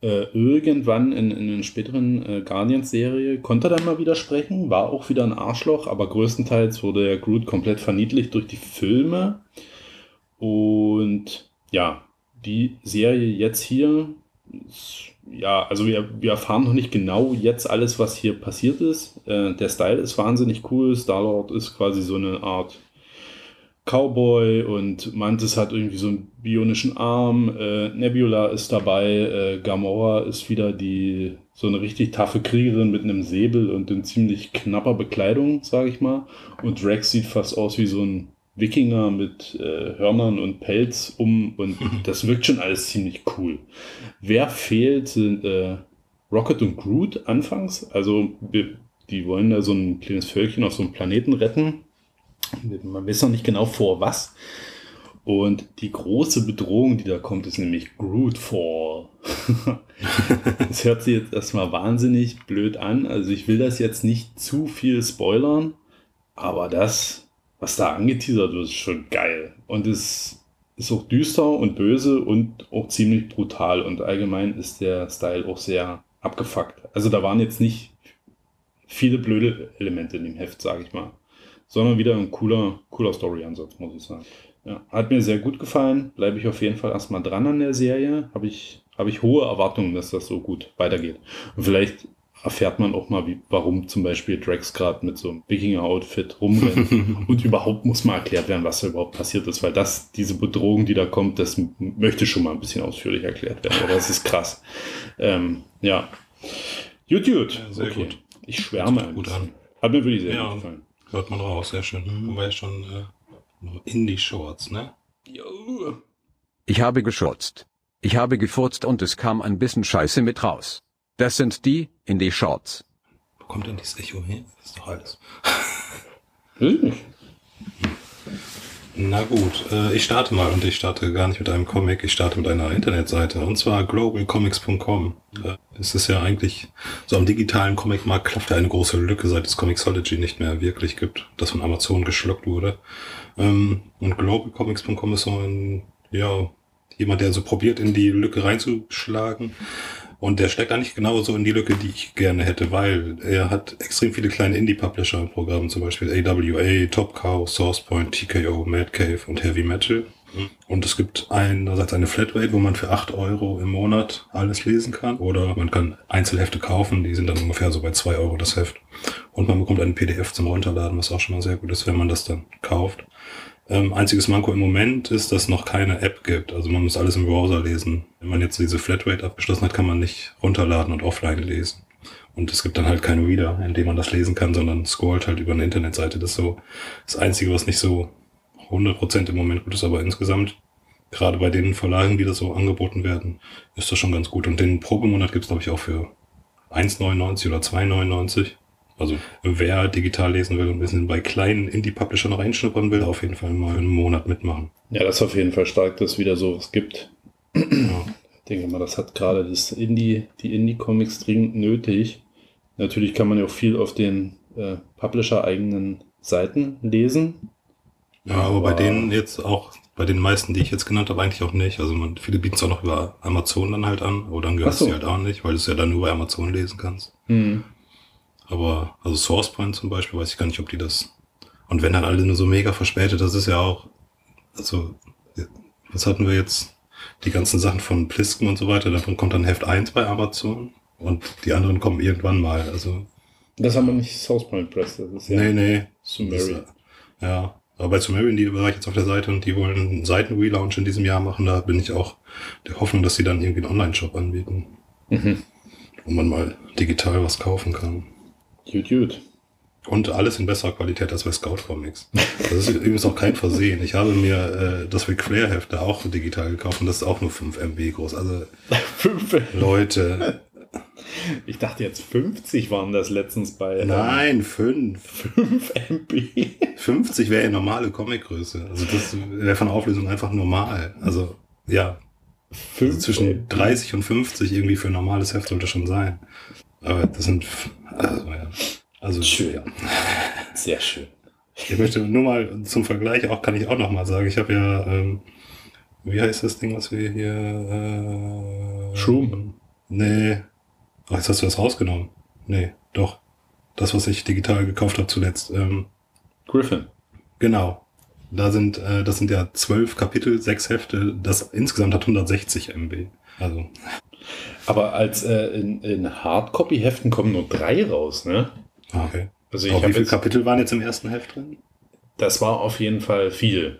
Äh, irgendwann in, in einer späteren äh, Guardians-Serie konnte er dann mal wieder sprechen, war auch wieder ein Arschloch, aber größtenteils wurde der Groot komplett verniedlicht durch die Filme. Und ja, die Serie jetzt hier, ist, ja, also wir, wir erfahren noch nicht genau jetzt alles, was hier passiert ist. Äh, der Style ist wahnsinnig cool. Star-Lord ist quasi so eine Art Cowboy und Mantis hat irgendwie so einen bionischen Arm. Äh, Nebula ist dabei. Äh, Gamora ist wieder die so eine richtig taffe Kriegerin mit einem Säbel und in ziemlich knapper Bekleidung, sage ich mal. Und Drax sieht fast aus wie so ein Wikinger mit äh, Hörnern und Pelz um und das wirkt schon alles ziemlich cool. Wer fehlt, sind äh, Rocket und Groot anfangs. Also die wollen da so ein kleines Völkchen auf so einem Planeten retten. Man weiß noch nicht genau vor was. Und die große Bedrohung, die da kommt, ist nämlich Grootfall. das hört sich jetzt erstmal wahnsinnig blöd an. Also ich will das jetzt nicht zu viel spoilern, aber das, was da angeteasert wird, ist schon geil. Und es ist auch düster und böse und auch ziemlich brutal. Und allgemein ist der Style auch sehr abgefuckt. Also da waren jetzt nicht viele blöde Elemente in dem Heft, sage ich mal sondern wieder ein cooler, cooler Story-Ansatz, muss ich sagen. Ja, hat mir sehr gut gefallen. Bleibe ich auf jeden Fall erstmal dran an der Serie. Habe ich, habe ich hohe Erwartungen, dass das so gut weitergeht. Und vielleicht erfährt man auch mal, wie, warum zum Beispiel Drax gerade mit so einem Wikinger-Outfit rumrennt. Und überhaupt muss mal erklärt werden, was da überhaupt passiert ist, weil das, diese Bedrohung, die da kommt, das möchte schon mal ein bisschen ausführlich erklärt werden. Aber das ist krass. Ähm, ja. Gut, gut. Ja, sehr gut. Ich schwärme gut an. Hat mir wirklich sehr Ja. gut gefallen. Hört man raus, sehr schön. Wobei schon äh, Indie-Shorts, ne? Jo. Ich habe geschurzt. Ich habe gefurzt und es kam ein bisschen Scheiße mit raus. Das sind die, in die Shorts. Wo kommt denn dieses Echo her? Das ist doch alles. Nicht. Na gut, äh, ich starte mal und ich starte gar nicht mit einem Comic, ich starte mit einer Internetseite und zwar globalcomics.com. Äh, es ist ja eigentlich, so am digitalen Comicmarkt klafft ja eine große Lücke, seit es Comixology nicht mehr wirklich gibt, das von Amazon geschluckt wurde. Ähm, und globalcomics.com ist so ein, ja, jemand, der so probiert, in die Lücke reinzuschlagen. Und der steckt eigentlich genauso in die Lücke, die ich gerne hätte, weil er hat extrem viele kleine Indie-Publisher im Programm, zum Beispiel AWA, Top Cow, SourcePoint, TKO, Mad Cave und Heavy Metal. Und es gibt einerseits eine Flatrate, wo man für 8 Euro im Monat alles lesen kann. Oder man kann Einzelhefte kaufen, die sind dann ungefähr so bei 2 Euro das Heft. Und man bekommt einen PDF zum Runterladen, was auch schon mal sehr gut ist, wenn man das dann kauft. Ähm, einziges Manko im Moment ist, dass es noch keine App gibt. Also man muss alles im Browser lesen. Wenn man jetzt diese Flatrate abgeschlossen hat, kann man nicht runterladen und offline lesen. Und es gibt dann halt keinen Reader, in dem man das lesen kann, sondern scrollt halt über eine Internetseite. Das ist so das Einzige, was nicht so 100% im Moment gut ist, aber insgesamt, gerade bei den Verlagen, die das so angeboten werden, ist das schon ganz gut. Und den Probemonat gibt's glaube ich, auch für 1,99 oder 2,99. Also wer digital lesen will und ein bisschen bei kleinen Indie-Publishern reinschnuppern will, auf jeden Fall mal einen Monat mitmachen. Ja, das ist auf jeden Fall stark, dass es wieder sowas gibt. Ja. Ich denke mal, das hat gerade das Indie, die Indie-Comics dringend nötig. Natürlich kann man ja auch viel auf den äh, Publisher-eigenen Seiten lesen. Ja, aber bei denen jetzt auch, bei den meisten, die ich jetzt genannt habe, eigentlich auch nicht. Also man, viele bieten es auch noch über Amazon dann halt an, aber dann gehört so. sie halt auch nicht, weil du es ja dann nur bei Amazon lesen kannst. Hm. Aber, also SourcePoint zum Beispiel, weiß ich gar nicht, ob die das. Und wenn dann alle nur so mega verspätet, das ist ja auch, also, was hatten wir jetzt? Die ganzen Sachen von Plisken und so weiter, davon kommt dann Heft 1 bei Amazon und die anderen kommen irgendwann mal. Also, Das haben wir nicht Southpoint Press, das ist ja nee, nee. Sumerian. Ja. Aber bei Sumerian, die war ich jetzt auf der Seite und die wollen einen Seiten-Relaunch in diesem Jahr machen. Da bin ich auch der Hoffnung, dass sie dann irgendwie einen Online-Shop anbieten, Mhm. wo man mal digital was kaufen kann. Gut, gut. Und alles in besserer Qualität als bei Scout Comics. Das ist übrigens auch kein Versehen. Ich habe mir äh, das Ric Flair Heft da auch digital gekauft und das ist auch nur 5 MB groß. Also Fünf. Leute, Ich dachte jetzt 50 waren das letztens bei ähm, nein, 5. 5 MB. 50 wäre ja normale Comicgröße. Also das wäre von der Auflösung einfach normal. Also ja, also 5 zwischen 30 und 50 irgendwie für ein normales Heft sollte schon sein. Aber das sind, also ja. Also, Schön. ja. Sehr schön. Ich möchte nur mal zum Vergleich auch, kann ich auch noch mal sagen, ich habe ja, ähm, wie heißt das Ding, was wir hier, äh, Shroom. Nee. Ach, jetzt hast du das rausgenommen. Nee, doch. Das, was ich digital gekauft habe zuletzt. Ähm, Griffin. genau. Da sind, äh, das sind ja zwölf Kapitel, sechs Hefte. Das insgesamt hat 160 MB. Also, Aber als äh, in, in Hardcopy-Heften kommen nur drei raus, ne? ah, okay. Also ich wie viele jetzt, Kapitel waren jetzt im ersten Heft drin? das war auf jeden Fall viel.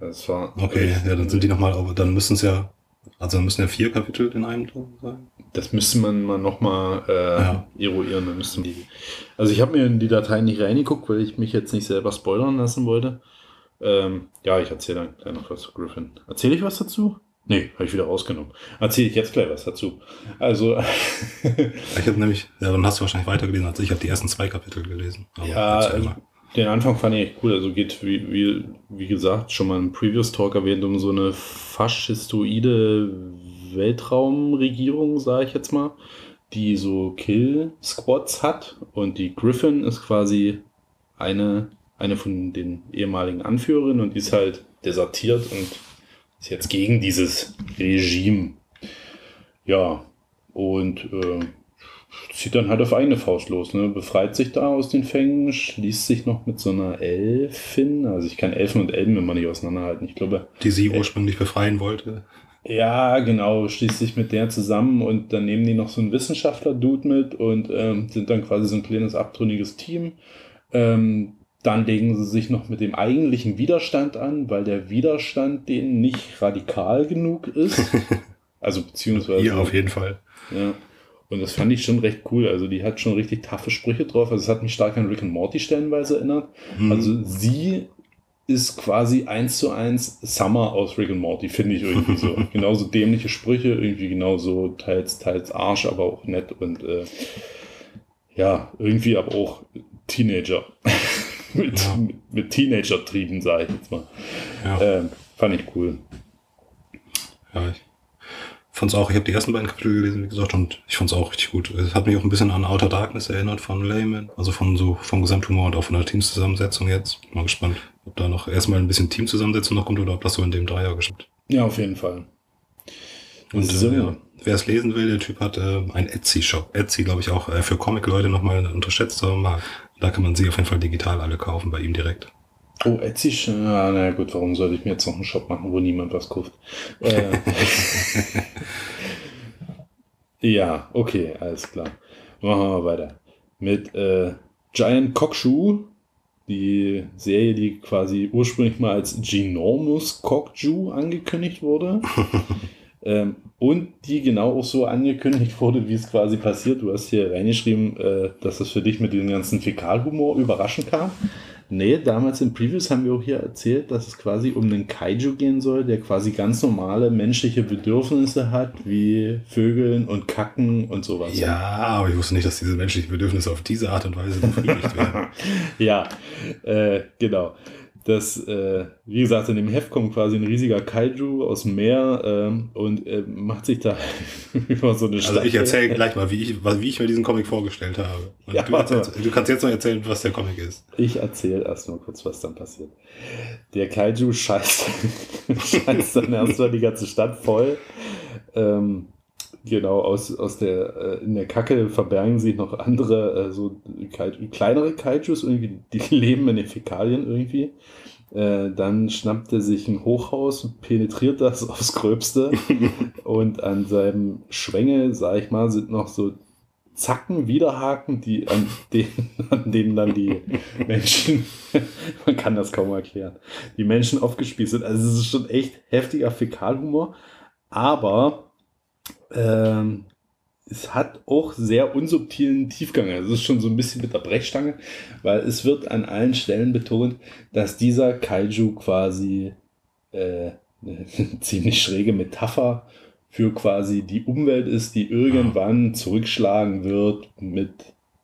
Das war Okay, ja, dann sind die nochmal, aber dann müssen es ja, also müssen ja vier Kapitel in einem drin sein. Das müsste man mal nochmal äh, Ja. eruieren. Dann müssten die, also ich habe mir in die Datei nicht reingeguckt, weil ich mich jetzt nicht selber spoilern lassen wollte. Ähm, ja, ich erzähle dann gleich noch was zu Griffin. Erzähle ich was dazu? Nee, habe ich wieder rausgenommen. Erzähle ich jetzt gleich was dazu. Also, Ich habe nämlich, ja, dann hast du wahrscheinlich weitergelesen als ich. Ich habe die ersten zwei Kapitel gelesen. Aber ja, also, den Anfang fand ich echt cool. Also geht, wie, wie, wie gesagt, schon mal im Previous Talk erwähnt, um so eine faschistoide Weltraumregierung, sage ich jetzt mal, die so Kill-Squads hat. Und die Griffin ist quasi eine, eine von den ehemaligen Anführerinnen und die ist halt desertiert und ist jetzt gegen dieses Regime. Ja, und äh, zieht dann halt auf eigene Faust los, ne? befreit sich da aus den Fängen, schließt sich noch mit so einer Elfin, also ich kann Elfen und Elben immer nicht auseinanderhalten, ich glaube, Die sie ursprünglich befreien wollte. ja, genau, schließt sich mit der zusammen und dann nehmen die noch so einen Wissenschaftler-Dude mit und ähm, sind dann quasi so ein kleines abtrünniges Team. Ähm, dann legen sie sich noch mit dem eigentlichen Widerstand an, weil der Widerstand denen nicht radikal genug ist. Also beziehungsweise. Ja, auf jeden Fall. Ja. Und das fand ich schon recht cool. Also die hat schon richtig taffe Sprüche drauf. Also es hat mich stark an Rick and Morty stellenweise erinnert. Mhm. Also sie ist quasi eins zu eins Summer aus Rick and Morty, finde ich irgendwie so. genauso dämliche Sprüche, irgendwie genauso teils, teils Arsch, aber auch nett und äh, ja, irgendwie aber auch Teenager. mit, Ja. mit, mit Teenager-Trieben, sage ich jetzt mal. ja. Ähm, fand ich cool. Ja, ich fand's auch, ich habe die ersten beiden Kapitel gelesen, wie gesagt, und ich fand's auch richtig gut. Es hat mich auch ein bisschen an Outer Darkness erinnert von Layman, also von so vom Gesamthumor und auch von der Teamzusammensetzung jetzt. Mal gespannt, ob da noch erstmal ein bisschen Teamzusammensetzung noch kommt oder ob das so in dem Dreier geschieht. Ja, auf jeden Fall. Und So. äh, ja, wer es lesen will, der Typ hat äh, einen Etsy-Shop. Etsy, glaube ich, auch äh, für Comic-Leute nochmal ein unterschätzter Markt. Da kann man sie auf jeden Fall digital alle kaufen, bei ihm direkt. Oh, Etsy, sch- ja, na gut, warum sollte ich mir jetzt noch einen Shop machen, wo niemand was kauft? Äh, ja, okay, alles klar. Machen wir mal weiter. Mit äh, Giant Cockshoe, die Serie, die quasi ursprünglich mal als Ginormous Cockshoe angekündigt wurde. ähm, und die genau auch so angekündigt wurde, wie es quasi passiert. Du hast hier reingeschrieben, äh, dass das für dich mit diesem ganzen Fäkalhumor überraschend kam. Nee, damals in Previews haben wir auch hier erzählt, dass es quasi um einen Kaiju gehen soll, der quasi ganz normale menschliche Bedürfnisse hat, wie Vögeln und Kacken und sowas. Ja, aber ich wusste nicht, dass diese menschlichen Bedürfnisse auf diese Art und Weise befriedigt werden. ja, äh, genau. Das, äh, wie gesagt, in dem Heft kommt quasi ein riesiger Kaiju aus dem Meer ähm, und äh, macht sich da über so eine Stadt. Also ich erzähle gleich mal, wie ich, wie ich mir diesen Comic vorgestellt habe. Ja, du, erzählst, du kannst jetzt noch erzählen, was der Comic ist. Ich erzähle erst mal kurz, was dann passiert. Der Kaiju scheißt, scheißt dann erstmal die ganze Stadt voll. Ähm, genau, aus, aus der, äh, in der Kacke verbergen sich noch andere, äh, so Kaiju, kleinere Kaijus, irgendwie, die leben in den Fäkalien irgendwie. Äh, dann schnappt er sich ein Hochhaus, penetriert das aufs Gröbste und an seinem Schwengel, sag ich mal, sind noch so Zacken, Widerhaken, die an denen, an denen dann die Menschen, man kann das kaum erklären, die Menschen aufgespießt sind. Also es ist schon echt heftiger Fäkalhumor, aber ähm, es hat auch sehr unsubtilen Tiefgang. Also es ist schon so ein bisschen mit der Brechstange, weil es wird an allen Stellen betont, dass dieser Kaiju quasi äh, eine ziemlich schräge Metapher für quasi die Umwelt ist, die irgendwann zurückschlagen wird mit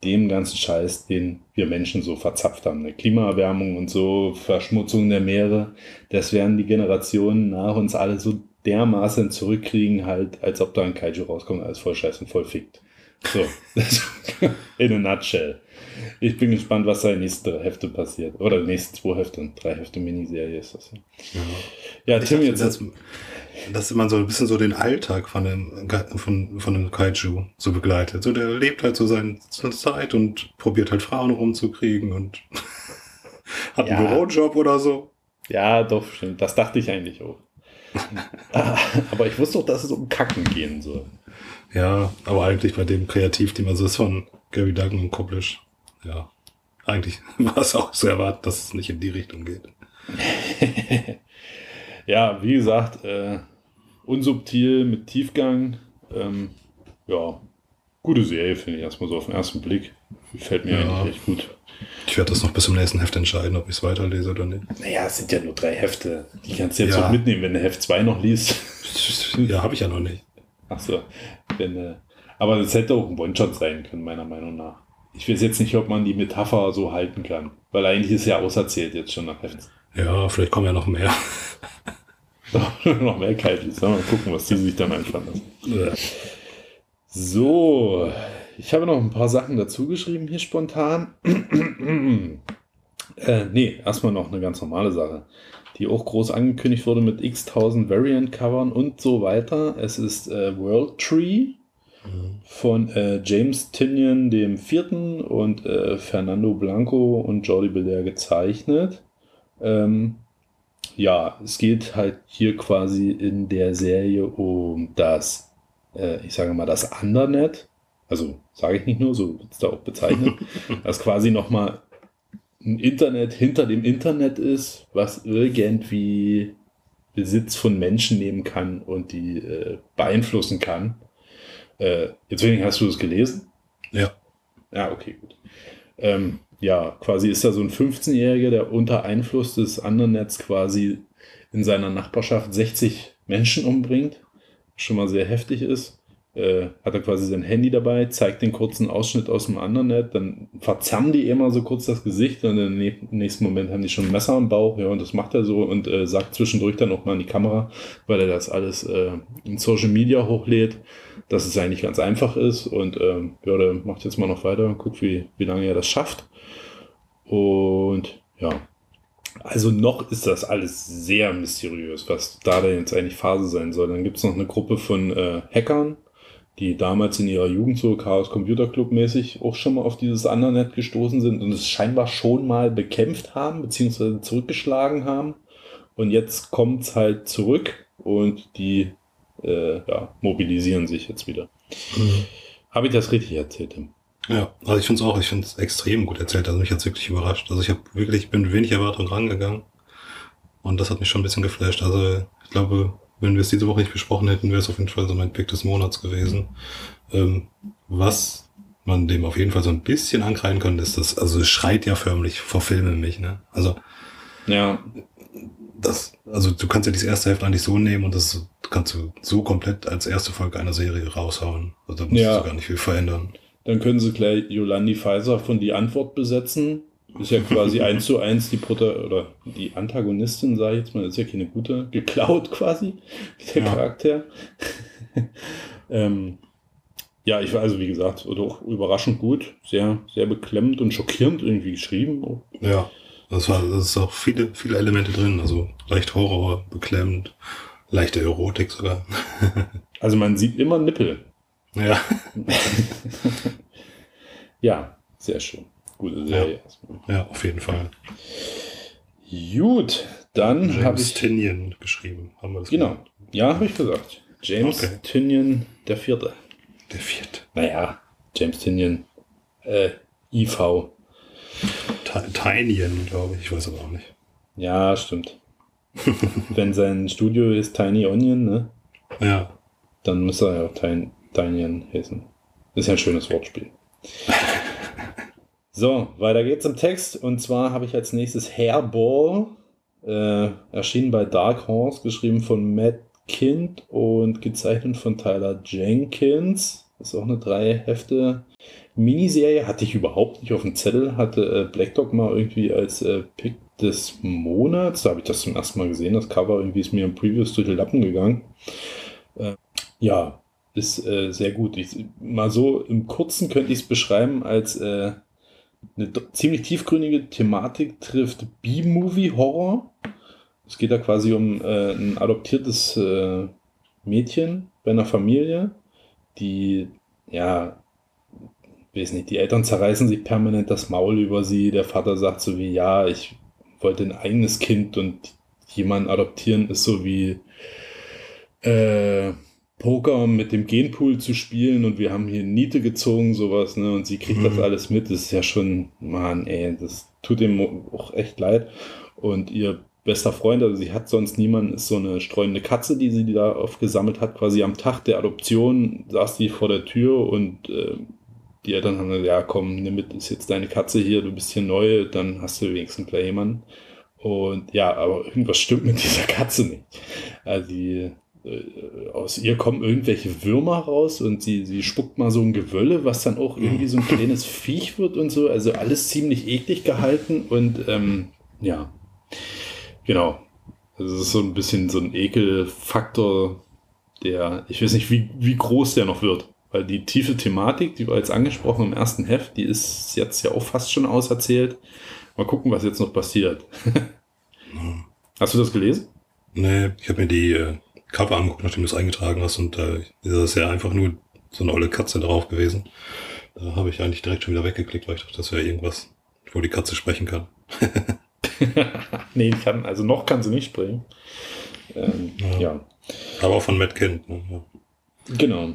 dem ganzen Scheiß, den wir Menschen so verzapft haben. Eine Klimaerwärmung und so, Verschmutzung der Meere, das werden die Generationen nach uns alle so dermaßen zurückkriegen, halt, als ob da ein Kaiju rauskommt, alles voll scheiß und voll fickt. So, in a nutshell. Ich bin gespannt, was da in den nächsten Hefte passiert. Oder die nächsten zwei Hefte, drei Hefte Miniserie ist das. Ja, Ich Tim, jetzt dass, dass man so ein bisschen so den Alltag von einem, von, von einem Kaiju so begleitet. So, der lebt halt so seine, seine Zeit und probiert halt Frauen rumzukriegen und hat Ja. einen Bürojob oder so. Ja, doch, stimmt. Das dachte ich eigentlich auch. Aber ich wusste auch, dass es um Kacken gehen soll. Ja, aber eigentlich bei dem Kreativteam, also das von Gary Duggan und Koblisch, ja, eigentlich war es auch zu erwarten, dass es nicht in die Richtung geht. Ja, wie gesagt, äh, unsubtil mit Tiefgang. Ähm, ja, gute Serie, finde ich erstmal so auf den ersten Blick. Gefällt mir Ja. eigentlich echt gut. Ich werde das noch bis zum nächsten Heft entscheiden, ob ich es weiterlese oder nicht. Naja, es sind ja nur drei Hefte. Die kannst du jetzt Ja. auch mitnehmen, wenn du Heft 2 noch liest. Ja, habe ich ja noch nicht. Ach so. Wenn, äh, aber das hätte auch ein One-Shot sein können, meiner Meinung nach. Ich weiß jetzt nicht, ob man die Metapher so halten kann. Weil eigentlich ist ja auserzählt jetzt schon nach Heft. Ja, vielleicht kommen ja noch mehr. noch mehr Kaijus. Mal gucken, was die sich dann einfallen lassen. So, ich habe noch ein paar Sachen dazu geschrieben hier spontan. äh, nee, erstmal noch eine ganz normale Sache, die auch groß angekündigt wurde mit x-tausend Variant-Covern und so weiter. Es ist äh, World Tree von äh, James Tinian dem vierten und äh, Fernando Blanco und Jordi Belair gezeichnet. Ähm, ja, es geht halt hier quasi in der Serie um das, äh, ich sage mal, das Undernet. Also sage ich nicht nur, so wird es da auch bezeichnet. das quasi nochmal ein Internet hinter dem Internet ist, was irgendwie Besitz von Menschen nehmen kann und die äh, beeinflussen kann. Äh, jetzt hast du es gelesen? Ja. Ja, okay, gut. Ähm, ja, quasi ist da so ein 15-Jähriger, der unter Einfluss des anderen Netz quasi in seiner Nachbarschaft 60 Menschen umbringt. Schon mal sehr heftig ist. Äh, hat er quasi sein Handy dabei, zeigt den kurzen Ausschnitt aus dem anderen Net, dann verzerren die immer so kurz das Gesicht und im nä- nächsten Moment haben die schon ein Messer am Bauch, ja, und das macht er so und äh, sagt zwischendurch dann auch mal in die Kamera, weil er das alles äh, in Social Media hochlädt, dass es eigentlich ganz einfach ist und ähm, ja, der macht jetzt mal noch weiter und guckt, wie, wie lange er das schafft. Und ja, also noch ist das alles sehr mysteriös, was da denn jetzt eigentlich Phase sein soll. Dann gibt es noch eine Gruppe von äh, Hackern, die damals in ihrer Jugend so Chaos Computer Club mäßig auch schon mal auf dieses Andernet gestoßen sind und es scheinbar schon mal bekämpft haben, beziehungsweise zurückgeschlagen haben. Und jetzt kommt es halt zurück und die äh, ja, mobilisieren sich jetzt wieder. Habe ich das richtig erzählt, Tim? Ja, also ich finde es auch, ich finde es extrem gut erzählt. Also mich hat's wirklich überrascht. Also ich habe wirklich, bin wenig Erwartung rangegangen. Und das hat mich schon ein bisschen geflasht. Also ich glaube, wenn wir es diese Woche nicht besprochen hätten, wäre es auf jeden Fall so mein Pick des Monats gewesen. Ähm, was man dem auf jeden Fall so ein bisschen ankreiden könnte, ist das, also es schreit ja förmlich, verfilme mich, ne? Also, Ja, das, also du kannst ja die erste Hälfte eigentlich so nehmen und das kannst du so komplett als erste Folge einer Serie raushauen. Also da musst Ja. du gar nicht viel verändern. Dann können sie gleich Yolandi Pfizer von die Antwort besetzen. Ist ja quasi eins zu eins die Prota oder die Antagonistin, sage ich jetzt mal, ist ja keine gute, geklaut quasi, der Ja. Charakter. ähm, ja, ich war also, wie gesagt, oder auch überraschend gut, sehr, sehr beklemmend und schockierend irgendwie geschrieben. auch. Ja. Das war, das ist auch viele, viele Elemente drin. Also leicht Horror, beklemmend, leichte Erotik sogar. Also man sieht immer Nippel. Ja. Ja, sehr schön. Gute Serie. erstmal. Ja, auf jeden Fall. Gut, dann habe James ich. Tinian geschrieben. Haben wir das Genau. gesagt? Ja, habe ich gesagt. James Okay. Tinian der Vierte. Der vierte. Naja, James Tinian. Äh, IV. Ti- Tinian, glaube ich. Ich weiß aber auch nicht. Ja, stimmt. Wenn sein Studio ist Tiny Onion, ne? Ja. Dann müsste er ja auch Tiny, Tinian heißen. Ist ja ein schönes Wortspiel. So, weiter geht's im Text. Und zwar habe ich als nächstes Hairball, äh, erschienen bei Dark Horse, geschrieben von Matt Kind und gezeichnet von Tyler Jenkins. Ist auch eine drei Hefte Miniserie. Hatte ich überhaupt nicht auf dem Zettel. Hatte äh, Black Dog mal irgendwie als äh, Pick des Monats. Da habe ich das zum ersten Mal gesehen. Das Cover irgendwie ist mir im Previews durch die Lappen gegangen. Äh, ja, ist äh, sehr gut. Ich, mal so im Kurzen könnte ich es beschreiben als äh, eine ziemlich tiefgründige Thematik trifft B-Movie-Horror. Es geht da quasi um äh, ein adoptiertes äh, Mädchen bei einer Familie, die, ja, weiß nicht, die Eltern zerreißen sich permanent das Maul über sie. Der Vater sagt so wie, ja, ich wollte ein eigenes Kind und jemanden adoptieren ist so wie äh, Poker mit dem Genpool zu spielen und wir haben hier Niete gezogen, sowas, ne? Und sie kriegt Mhm. das alles mit. Das ist ja schon, Mann, ey, das tut ihm auch echt leid. Und ihr bester Freund, also sie hat sonst niemanden, ist so eine streunende Katze, die sie da aufgesammelt hat, quasi am Tag der Adoption saß die vor der Tür und äh, die Eltern haben gesagt, ja komm, nimm mit, ist jetzt deine Katze hier, du bist hier neu, dann hast du wenigstens gleich jemanden. Und ja, aber irgendwas stimmt mit dieser Katze nicht. Also die, aus ihr kommen irgendwelche Würmer raus und sie, sie spuckt mal so ein Gewölle, was dann auch irgendwie so ein kleines Viech wird und so. Also alles ziemlich eklig gehalten und ähm, ja, genau. Also es ist so ein bisschen so ein Ekelfaktor, der, ich weiß nicht, wie, wie groß der noch wird. Weil die tiefe Thematik, die war jetzt angesprochen im ersten Heft, die ist jetzt ja auch fast schon auserzählt. Mal gucken, was jetzt noch passiert. Hast du das gelesen? Nee, ich habe mir die äh, Cover angeguckt, nachdem du es eingetragen hast und äh, das ist ja einfach nur so eine olle Katze drauf gewesen. Da habe ich eigentlich direkt schon wieder weggeklickt, weil ich dachte, das wäre irgendwas, wo die Katze sprechen kann. nee, die kann, also noch kann sie nicht springen. Ähm, Ja. ja. Aber auch von Matt Kind. Ne? Ja. genau.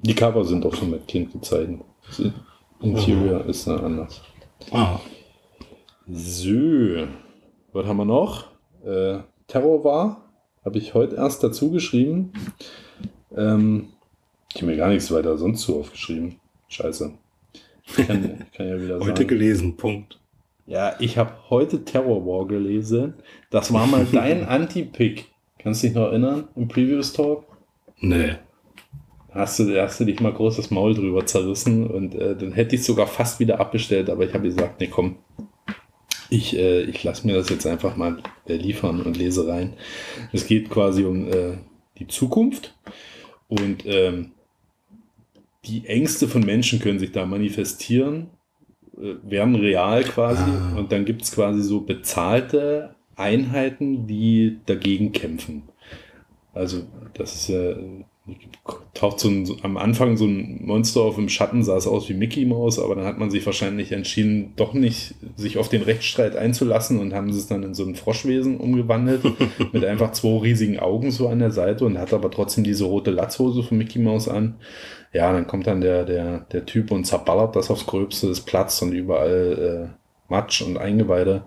Die Cover sind auch schon mit Kind gezeichnet. Das Interior ist äh, anders. Ah, So, was haben wir noch? Äh, Terror war, habe ich heute erst dazu geschrieben. Ähm, ich habe mir gar nichts weiter sonst so aufgeschrieben. Scheiße. Ich kann, ich kann ja wieder heute sagen. gelesen, Punkt. Ja, ich habe heute Terror War gelesen. Das war mal dein Anti-Pick. Kannst du dich noch erinnern im Previous Talk? Nee. Hast du, hast du dich mal groß das Maul drüber zerrissen und äh, dann hätte ich sogar fast wieder abbestellt, aber ich habe gesagt, nee, komm, ich, äh, ich lasse mir das jetzt einfach mal äh, liefern und lese rein. Es geht quasi um äh, die Zukunft und ähm, die Ängste von Menschen können sich da manifestieren, äh, werden real quasi Ah. und dann gibt es quasi so bezahlte Einheiten, die dagegen kämpfen. Also das ist ja, taucht so ein, am Anfang so ein Monster auf im Schatten, sah es aus wie Mickey Mouse, aber dann hat man sich wahrscheinlich entschieden, doch nicht sich auf den Rechtsstreit einzulassen und haben es dann in so ein Froschwesen umgewandelt mit einfach zwei riesigen Augen so an der Seite und hat aber trotzdem diese rote Latzhose von Mickey Mouse an. Ja, dann kommt dann der, der, der Typ und zerballert das aufs Gröbste, es platzt und überall äh, Matsch und Eingeweide.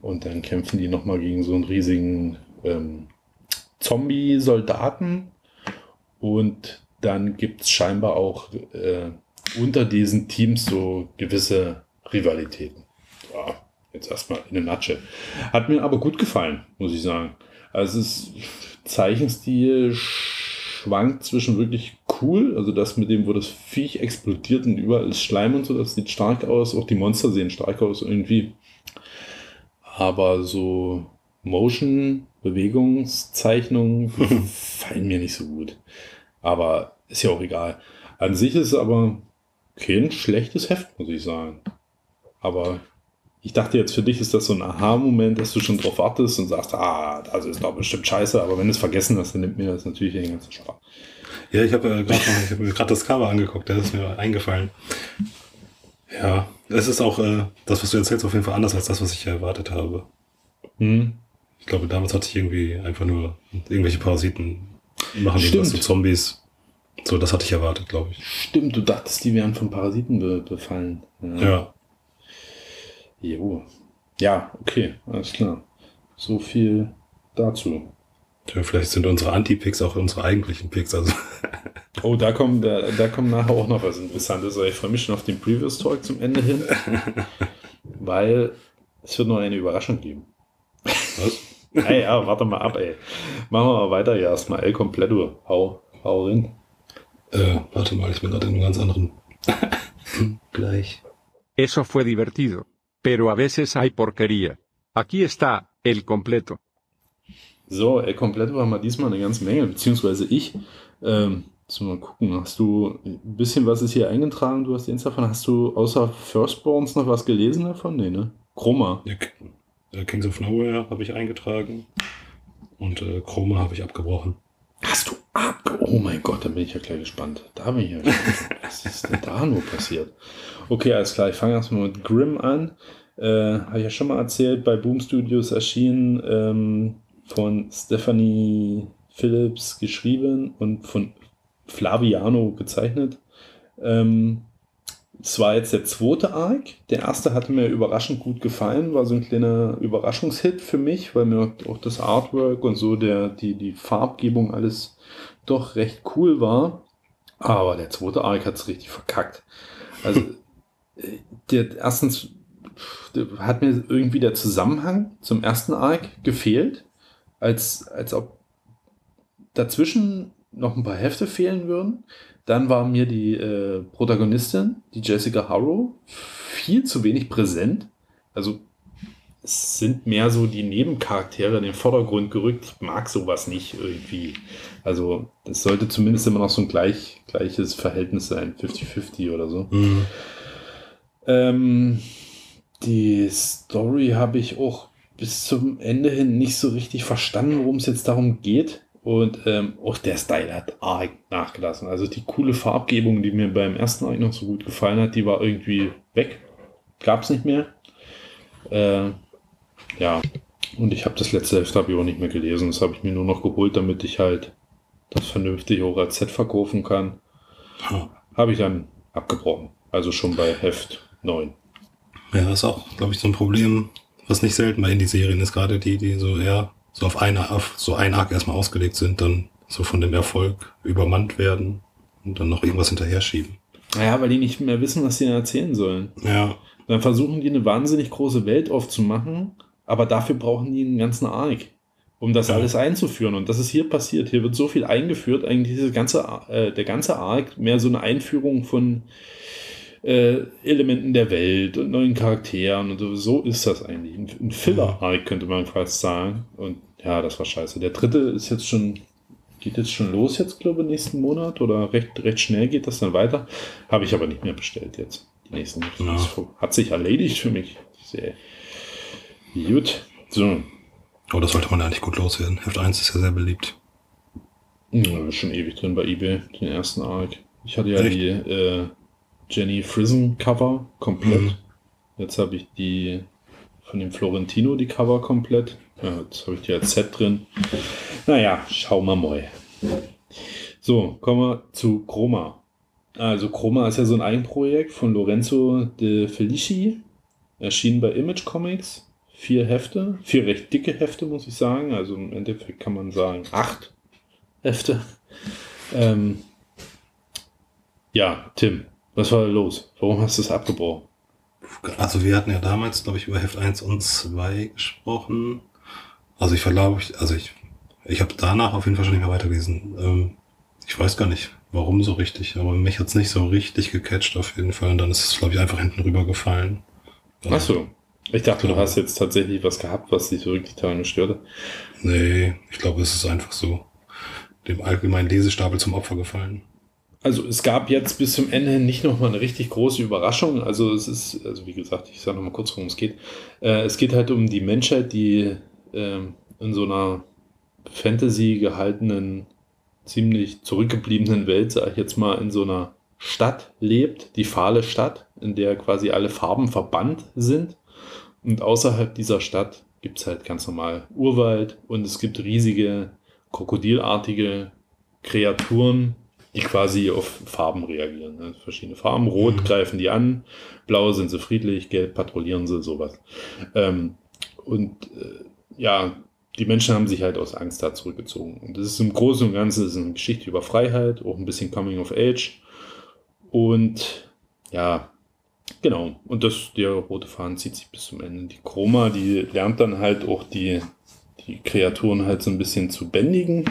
Und dann kämpfen die nochmal gegen so einen riesigen ähm, Zombie-Soldaten. Und dann gibt es scheinbar auch äh, unter diesen Teams so gewisse Rivalitäten. Ja, jetzt erstmal in a nutshell. Hat mir aber gut gefallen, muss ich sagen. Also es ist Zeichenstil schwankt zwischen wirklich cool, also das mit dem, wo das Viech explodiert und überall ist Schleim und so, das sieht stark aus. Auch die Monster sehen stark aus irgendwie. Aber so Motion, Bewegungszeichnungen fallen mir nicht so gut. Aber ist ja auch egal. An sich ist es aber kein schlechtes Heft, muss ich sagen. Aber ich dachte jetzt, für dich ist das so ein Aha-Moment, dass du schon drauf wartest und sagst, ah, das ist doch bestimmt scheiße, aber wenn du es vergessen hast, dann nimmt mir das natürlich den ganzen Spaß. Ja, ich habe äh, hab mir gerade das Cover angeguckt, das ist mir eingefallen. Ja, es ist auch äh, das, was du erzählst, auf jeden Fall anders als das, was ich erwartet habe. Hm. Ich glaube, damals hatte ich irgendwie einfach nur irgendwelche Parasiten machen Stimmt. irgendwas zu Zombies. So, das hatte ich erwartet, glaube ich. Stimmt, du dachtest, die wären von Parasiten be befallen. Ja. Jo. Ja, okay, alles klar. So viel dazu. ja vielleicht sind unsere Anti-Picks auch unsere eigentlichen Picks. Also, Oh, da kommt, da, da kommt nachher auch noch was Interessantes. Also Ich freue mich schon auf den Previous Talk zum Ende hin, weil es wird noch eine Überraschung geben. was? Ey, ja, warte mal ab, ey. Machen wir mal weiter hier erstmal. El Completo. Hau, hau rein. Äh, warte mal, ich bin gerade in einem ganz anderen. Gleich. Eso fue divertido. Pero a veces hay porquería. Aquí está, el completo. So, El Completo haben wir diesmal eine ganze Menge, beziehungsweise ich. Ähm, müssen wir mal gucken. Hast du ein bisschen was ist hier eingetragen? Du hast eins davon. Hast du außer Firstborns noch was gelesen davon? Nee, ne? Chroma. Ja, äh, Kings of Nowhere habe ich eingetragen. Und äh, Chroma habe ich abgebrochen. Hast du abge... Oh mein Gott, da bin ich ja gleich gespannt. Da bin ich ja gespannt. Was ist denn da nur passiert? Okay, alles klar. Ich fange erstmal mit Grimm an. Äh, Habe ich ja schon mal erzählt, bei Boom Studios erschienen, ähm, von Stephanie Phillips geschrieben und von Flaviano gezeichnet. Ähm, es war jetzt der zweite Arc. Der erste hatte mir überraschend gut gefallen, war so ein kleiner Überraschungshit für mich, weil mir auch das Artwork und so der, die, die Farbgebung alles doch recht cool war. Aber der zweite Arc hat es richtig verkackt. Also, äh, der, erstens hat mir irgendwie der Zusammenhang zum ersten Arc gefehlt, als, als ob dazwischen noch ein paar Hefte fehlen würden. Dann war mir die äh, Protagonistin, die Jessica Harrow, viel zu wenig präsent. Also es sind mehr so die Nebencharaktere in den Vordergrund gerückt. Ich mag sowas nicht irgendwie. Also es sollte zumindest immer noch so ein gleich, gleiches Verhältnis sein, 50-50 oder so. Mhm. Ähm, die Story habe ich auch bis zum Ende hin nicht so richtig verstanden, worum es jetzt darum geht. Und ähm, auch der Style hat arg nachgelassen. Also die coole Farbgebung, die mir beim ersten Arc noch so gut gefallen hat, die war irgendwie weg. Gab es nicht mehr. Äh, ja. Und ich habe das letzte Heft habe ich auch nicht mehr gelesen. Das habe ich mir nur noch geholt, damit ich halt das vernünftig auch als Set verkaufen kann. Habe ich dann abgebrochen. Also schon bei Heft 9. Ja, das ist auch, glaube ich, so ein Problem, was nicht selten bei Indie-Serien ist, gerade die, die so eher so auf, eine, auf so ein Arc erstmal ausgelegt sind, dann so von dem Erfolg übermannt werden und dann noch irgendwas hinterher schieben. Naja, weil die nicht mehr wissen, was sie denn erzählen sollen. Ja, Dann versuchen die eine wahnsinnig große Welt aufzumachen, aber dafür brauchen die einen ganzen Arc, um das Ja. alles einzuführen. Und das ist hier passiert. Hier wird so viel eingeführt, eigentlich diese ganze, äh, der ganze Arc mehr so eine Einführung von äh, Elementen der Welt und neuen Charakteren und so, so ist das eigentlich. Ein, ein Filler-Arc könnte man fast sagen. Und ja, das war scheiße. Der dritte ist jetzt schon, geht jetzt schon los jetzt, glaube ich, nächsten Monat oder recht, recht schnell geht das dann weiter. Habe ich aber nicht mehr bestellt jetzt. Die nächsten. Ja. Hat sich erledigt für mich. Sehr gut. So. aber das sollte man eigentlich gut loswerden. Heft 1 ist ja sehr beliebt. Ja, schon ewig drin bei eBay, den ersten Arc. Ich hatte ja Echt? die äh, Jenny Frison Cover komplett. Mhm. Jetzt habe ich die von dem Florentino die Cover komplett. Ja, jetzt habe ich die als Set drin. Naja, schauen wir mal. So, kommen wir zu Chroma. Also Chroma ist ja so ein Eigenprojekt von Lorenzo de Felici. Erschienen bei Image Comics. Vier Hefte. Vier recht dicke Hefte, muss ich sagen. Also im Endeffekt kann man sagen acht Hefte. Ähm, ja, Tim, Was war da los? Warum hast du es abgebrochen? Also wir hatten ja damals, glaube ich, über Heft 1 und 2 gesprochen. Also ich verlaube, ich, also ich, ich habe danach auf jeden Fall schon nicht mehr weitergelesen. Ähm, ich weiß gar nicht, warum so richtig, aber mich hat's nicht so richtig gecatcht auf jeden Fall. Und dann ist es, glaube ich, einfach hinten rüber gefallen. Ach so. Ich dachte, du hast jetzt tatsächlich was gehabt, was dich so wirklich daran gestört hat. Nee, ich glaube, es ist einfach so dem allgemeinen Lesestapel zum Opfer gefallen. Also es gab jetzt bis zum Ende nicht nochmal eine richtig große Überraschung. Also es ist, also wie gesagt, ich sage nochmal kurz, worum es geht. Äh, es geht halt um die Menschheit, die äh, in so einer Fantasy gehaltenen, ziemlich zurückgebliebenen Welt, sage ich jetzt mal, in so einer Stadt lebt, die fahle Stadt, in der quasi alle Farben verbannt sind. Und außerhalb dieser Stadt gibt es halt ganz normal Urwald und es gibt riesige krokodilartige Kreaturen, die quasi auf Farben reagieren. Ne? Verschiedene Farben. Rot Mhm. greifen die an, blau sind sie friedlich, gelb patrouillieren sie, sowas. Ähm, und äh, ja, die Menschen haben sich halt aus Angst da zurückgezogen. Und das ist im Großen und Ganzen ist eine Geschichte über Freiheit, auch ein bisschen Coming of Age. Und ja, genau. Und das, der rote Faden zieht sich bis zum Ende. Die Chroma, die lernt dann halt auch die, die Kreaturen halt so ein bisschen zu bändigen.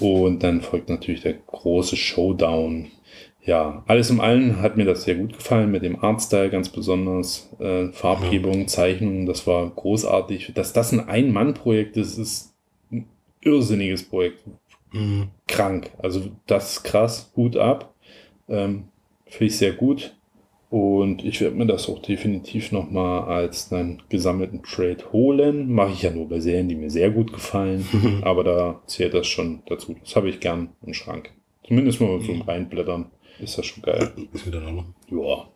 Und dann folgt natürlich der große Showdown. Ja, alles im Allen hat mir das sehr gut gefallen, mit dem Artstyle ganz besonders. Äh, Farbgebung, Zeichnung, das war großartig. Dass das ein Ein-Mann-Projekt ist, ist ein irrsinniges Projekt. Mhm. Krank. Also das ist krass, Hut ab. Ähm, Finde ich sehr gut. Und ich werde mir das auch definitiv nochmal als einen gesammelten Trade holen. Mache ich ja nur bei Serien, die mir sehr gut gefallen. Aber da zählt das schon dazu. Das habe ich gern im Schrank. Zumindest mal so im Reinblättern. Ist das schon geil. Ist wieder da noch. Ja.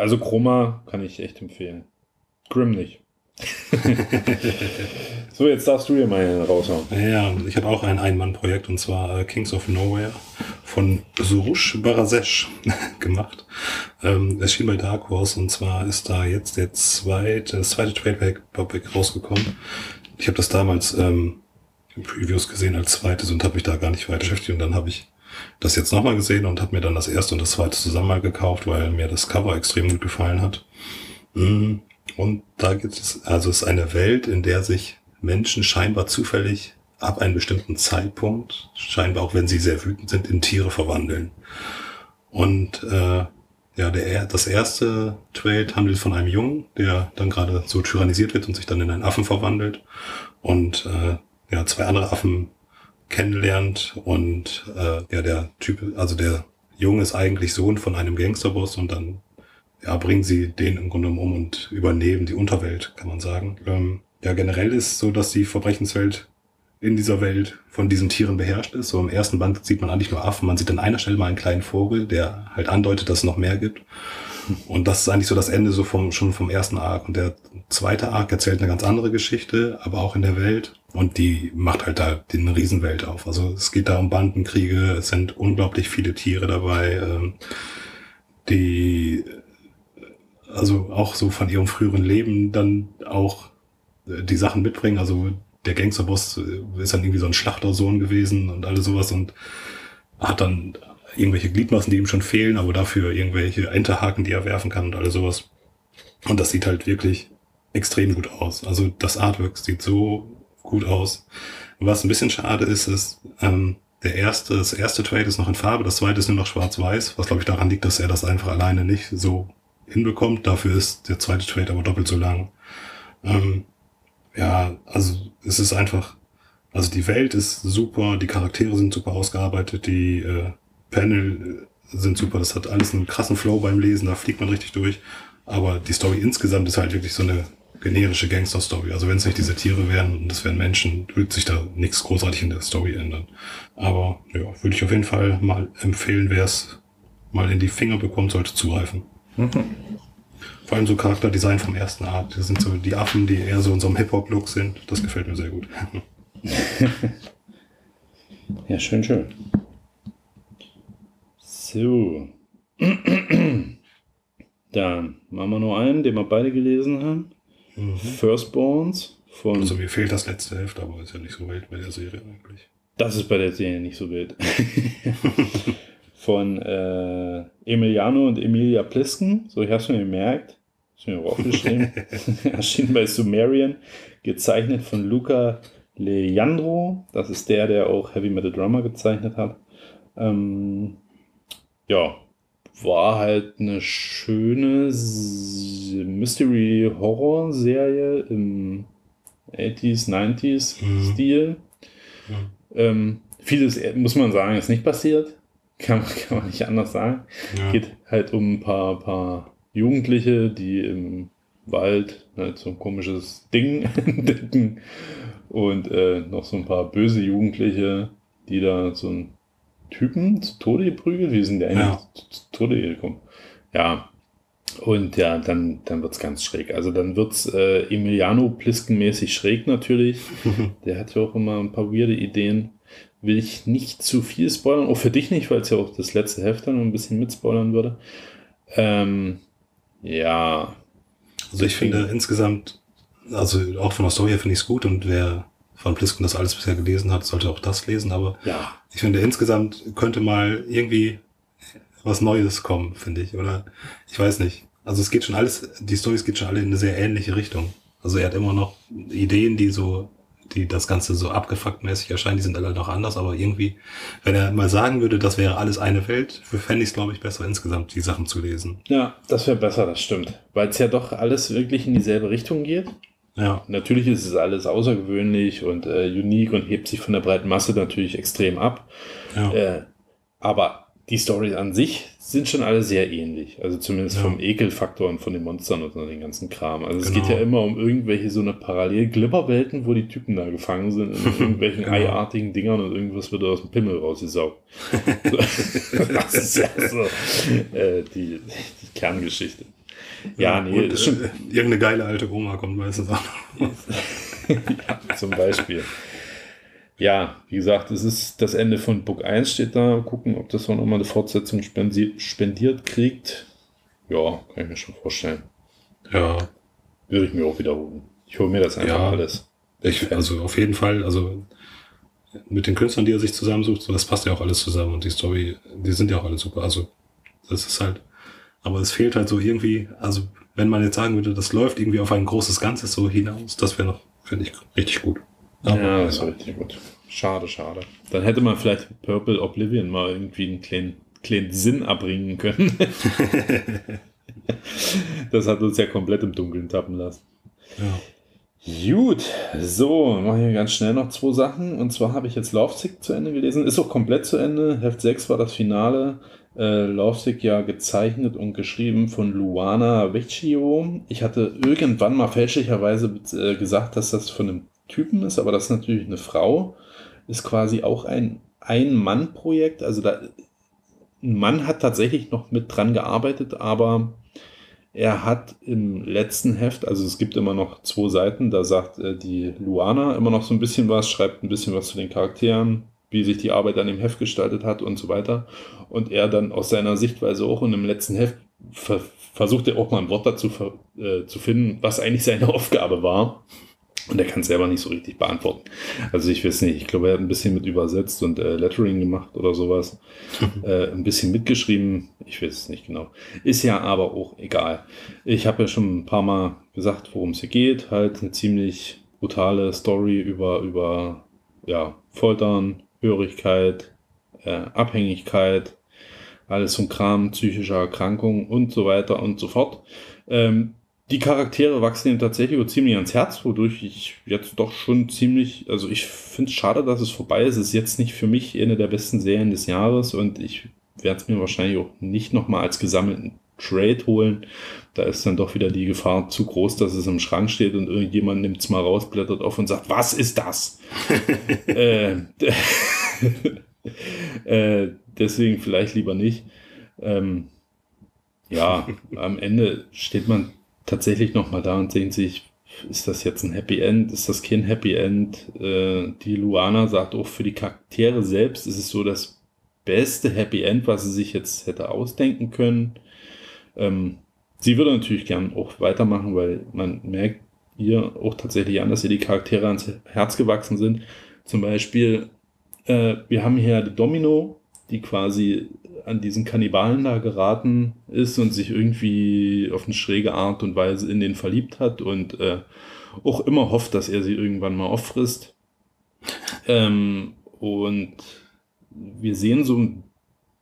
Also Chroma kann ich echt empfehlen. Grimm nicht. so, jetzt darfst du dir mal raushauen. Ja, ich habe auch ein Ein-Mann-Projekt und zwar äh, Kings of Nowhere von Surush Barasesh gemacht. Ähm, erschien bei Dark Horse und zwar ist da jetzt der zweite, das zweite Trade Paperback rausgekommen. Ich habe das damals ähm, in Previews gesehen als zweites und habe mich da gar nicht weiter beschäftigt und dann habe ich das jetzt nochmal gesehen und habe mir dann das erste und das zweite zusammen mal gekauft, weil mir das Cover extrem gut gefallen hat. Mm, Und da gibt es, also es ist eine Welt, in der sich Menschen scheinbar zufällig ab einem bestimmten Zeitpunkt, scheinbar auch wenn sie sehr wütend sind, in Tiere verwandeln. Und äh, ja, der, das erste Trade handelt von einem Jungen, der dann gerade so tyrannisiert wird und sich dann in einen Affen verwandelt und äh, ja, zwei andere Affen kennenlernt und äh, ja, der Typ, also der Junge ist eigentlich Sohn von einem Gangsterboss und dann ja, bringen sie den im Grunde um und übernehmen die Unterwelt, kann man sagen. Ähm, ja, generell ist so, dass die Verbrechenswelt in dieser Welt von diesen Tieren beherrscht ist. So im ersten Band sieht man eigentlich nur Affen. Man sieht an einer Stelle mal einen kleinen Vogel, der halt andeutet, dass es noch mehr gibt. Und das ist eigentlich so das Ende so vom, schon vom ersten Arc. Und der zweite Arc erzählt eine ganz andere Geschichte, aber auch in der Welt. Und die macht halt da den Riesenwelt auf. Also es geht da um Bandenkriege, es sind unglaublich viele Tiere dabei, ähm, die also auch so von ihrem früheren Leben dann auch äh, die Sachen mitbringen. Also der Gangsterboss äh, ist dann irgendwie so ein Schlachtersohn gewesen und alles sowas und hat dann irgendwelche Gliedmaßen, die ihm schon fehlen, aber dafür irgendwelche Enterhaken, die er werfen kann und alles sowas. Und das sieht halt wirklich extrem gut aus. Also das Artwork sieht so gut aus. Was ein bisschen schade ist, ist, ähm, der erste, das erste Trade ist noch in Farbe, das zweite ist nur noch schwarz-weiß, was glaube ich daran liegt, dass er das einfach alleine nicht so hinbekommt. Dafür ist der zweite Trade aber doppelt so lang. Ähm, ja, also es ist einfach, also die Welt ist super, die Charaktere sind super ausgearbeitet, die äh, Panel äh, sind super, das hat alles einen krassen Flow beim Lesen, da fliegt man richtig durch. Aber die Story insgesamt ist halt wirklich so eine generische Gangster-Story. Also wenn es nicht diese Tiere wären und es wären Menschen, würde sich da nichts großartig in der Story ändern. Aber ja, würde ich auf jeden Fall mal empfehlen, wer es mal in die Finger bekommt, sollte zugreifen. Vor allem so Charakterdesign vom ersten Art. Das sind so die Affen, die eher so in so einem Hip-Hop-Look sind. Das gefällt mir sehr gut. Ja, schön, schön. So. Dann machen wir noch einen, den wir beide gelesen haben. Firstborns von. Also mir fehlt das letzte Heft, aber ist ja nicht so wild bei der Serie eigentlich. Das ist bei der Serie nicht so wild. von äh, Emiliano und Emilia Plisken. So, ich habe es mir gemerkt. Ich mir aufgeschrieben. Erschienen bei Sumerian. Gezeichnet von Luca Leandro. Das ist der, der auch Heavy Metal Drummer gezeichnet hat. Ähm, ja, war halt eine schöne Mystery-Horror-Serie im 80s, 90s Mhm. Stil. Mhm. Ähm, vieles, muss man sagen, ist nicht passiert. Kann, man- kann man nicht anders sagen. Ja. Geht halt um ein paar, paar Jugendliche, die im Wald halt so ein komisches Ding entdecken. Und äh, noch so ein paar böse Jugendliche, die da so einen Typen zu Tode geprügelt. Wie sind der eigentlich Ja. zu, zu Tode gekommen? Ja. Und ja, dann, dann wird's ganz schräg. Also dann wird's äh, Emiliano Plisken-mäßig schräg natürlich. Der hat ja auch immer ein paar weirde Ideen. Will ich nicht zu viel spoilern, auch für dich nicht, weil es ja auch das letzte Heft dann ein bisschen mitspoilern würde. Ähm, ja, Also ich finde insgesamt, also auch von der Story her finde ich es gut und wer von Plisken das alles bisher gelesen hat, sollte auch das lesen, aber ja, ich finde insgesamt könnte mal irgendwie was Neues kommen, finde ich, oder ich weiß nicht. Also es geht schon alles, die Stories geht schon alle in eine sehr ähnliche Richtung. Also er hat immer noch Ideen, die so, die das Ganze so abgefuckt mäßig erscheinen, die sind alle noch anders, aber irgendwie, wenn er mal sagen würde, das wäre alles eine Welt, fände ich es, glaube ich, besser insgesamt, die Sachen zu lesen. ja, das wäre besser, das stimmt. Weil es ja doch alles wirklich in dieselbe Richtung geht. Ja, Natürlich ist es alles außergewöhnlich und äh, unique und hebt sich von der breiten Masse natürlich extrem ab. ja. Äh, aber die Storys an sich sind schon alle sehr ähnlich. Also zumindest Ja. vom Ekelfaktor und von den Monstern und so den ganzen Kram. Also es Genau. geht ja immer um irgendwelche so eine Parallel-Glibberwelten, wo die Typen da gefangen sind in irgendwelchen Genau. eiartigen Dingern und irgendwas wird aus dem Pimmel rausgesaugt. Das ist ja so äh, die, die Kerngeschichte. Ja, nee, und, ist schon äh, irgendeine geile alte Oma kommt meistens auch noch. ja, zum Beispiel. Ja, wie gesagt, es ist das Ende von Book 1 steht da. Gucken, ob das auch nochmal eine Fortsetzung spendi- spendiert kriegt. Ja, kann ich mir schon vorstellen. Ja, Würde ich mir auch wiederholen. Ich hole mir das einfach Ja. alles. ich, also auf jeden Fall, also mit den Künstlern, die er sich zusammensucht, so, das passt ja auch alles zusammen und die Story, die sind ja auch alle super. Also das ist halt, aber es fehlt halt so irgendwie, also wenn man jetzt sagen würde, das läuft irgendwie auf ein großes Ganzes so hinaus, das wäre noch, finde ich, richtig gut. Aber, ja, das war richtig gut. Schade, schade. Dann hätte man vielleicht Purple Oblivion mal irgendwie einen kleinen, kleinen Sinn abbringen können. das hat uns ja komplett im Dunkeln tappen lassen. ja. Gut, so, mache ich ganz schnell noch zwei Sachen. Und zwar habe ich jetzt Lovesick zu Ende gelesen. Ist auch komplett zu Ende. Heft 6 war das Finale. Äh, Lovesick ja gezeichnet und geschrieben von Luana Vecchio. Ich hatte irgendwann mal fälschlicherweise äh, gesagt, dass das von einem Typen ist, aber das ist natürlich eine Frau. Ist quasi auch ein Ein-Mann-Projekt. Also da, ein Mann hat tatsächlich noch mit dran gearbeitet, aber er hat im letzten Heft, also es gibt immer noch zwei Seiten, da sagt äh, die Luana immer noch so ein bisschen was, schreibt ein bisschen was zu den Charakteren, wie sich die Arbeit an dem Heft gestaltet hat und so weiter. Und er dann aus seiner Sichtweise auch und im letzten Heft ver versucht er auch mal ein Wort dazu äh, zu finden, was eigentlich seine Aufgabe war. Und er kann es selber nicht so richtig beantworten. Also ich weiß nicht, ich glaube, er hat ein bisschen mit übersetzt und äh, Lettering gemacht oder sowas. äh, ein bisschen mitgeschrieben, ich weiß es nicht genau. Ist ja aber auch egal. Ich habe ja schon ein paar Mal gesagt, worum es hier geht. Halt eine ziemlich brutale Story über, über ja, Foltern, Hörigkeit, äh, Abhängigkeit, alles ein Kram, psychische Erkrankung und so weiter und so fort. Ähm, die Charaktere wachsen ihm tatsächlich auch ziemlich ans Herz, wodurch ich jetzt doch schon ziemlich, also ich finde es schade, dass es vorbei ist. Es ist jetzt nicht für mich eine der besten Serien des Jahres und ich werde es mir wahrscheinlich auch nicht nochmal als gesammelten Trade holen. Da ist dann doch wieder die Gefahr zu groß, dass es im Schrank steht und irgendjemand nimmt es mal raus, blättert auf und sagt, was ist das? äh, äh, deswegen vielleicht lieber nicht. Ähm, ja, am Ende steht man tatsächlich nochmal da und denkt sich, ist das jetzt ein Happy End? Ist das kein Happy End? Äh, die Luana sagt auch für die Charaktere selbst ist es so das beste Happy End, was sie sich jetzt hätte ausdenken können. Ähm, sie würde natürlich gern auch weitermachen, weil man merkt ihr auch tatsächlich an, dass ihr die Charaktere ans Herz gewachsen sind. Zum Beispiel, äh, wir haben hier Domino, die quasi an diesen Kannibalen da geraten ist und sich irgendwie auf eine schräge Art und Weise in den verliebt hat und äh, auch immer hofft, dass er sie irgendwann mal auffrisst. Ähm, und wir sehen so ein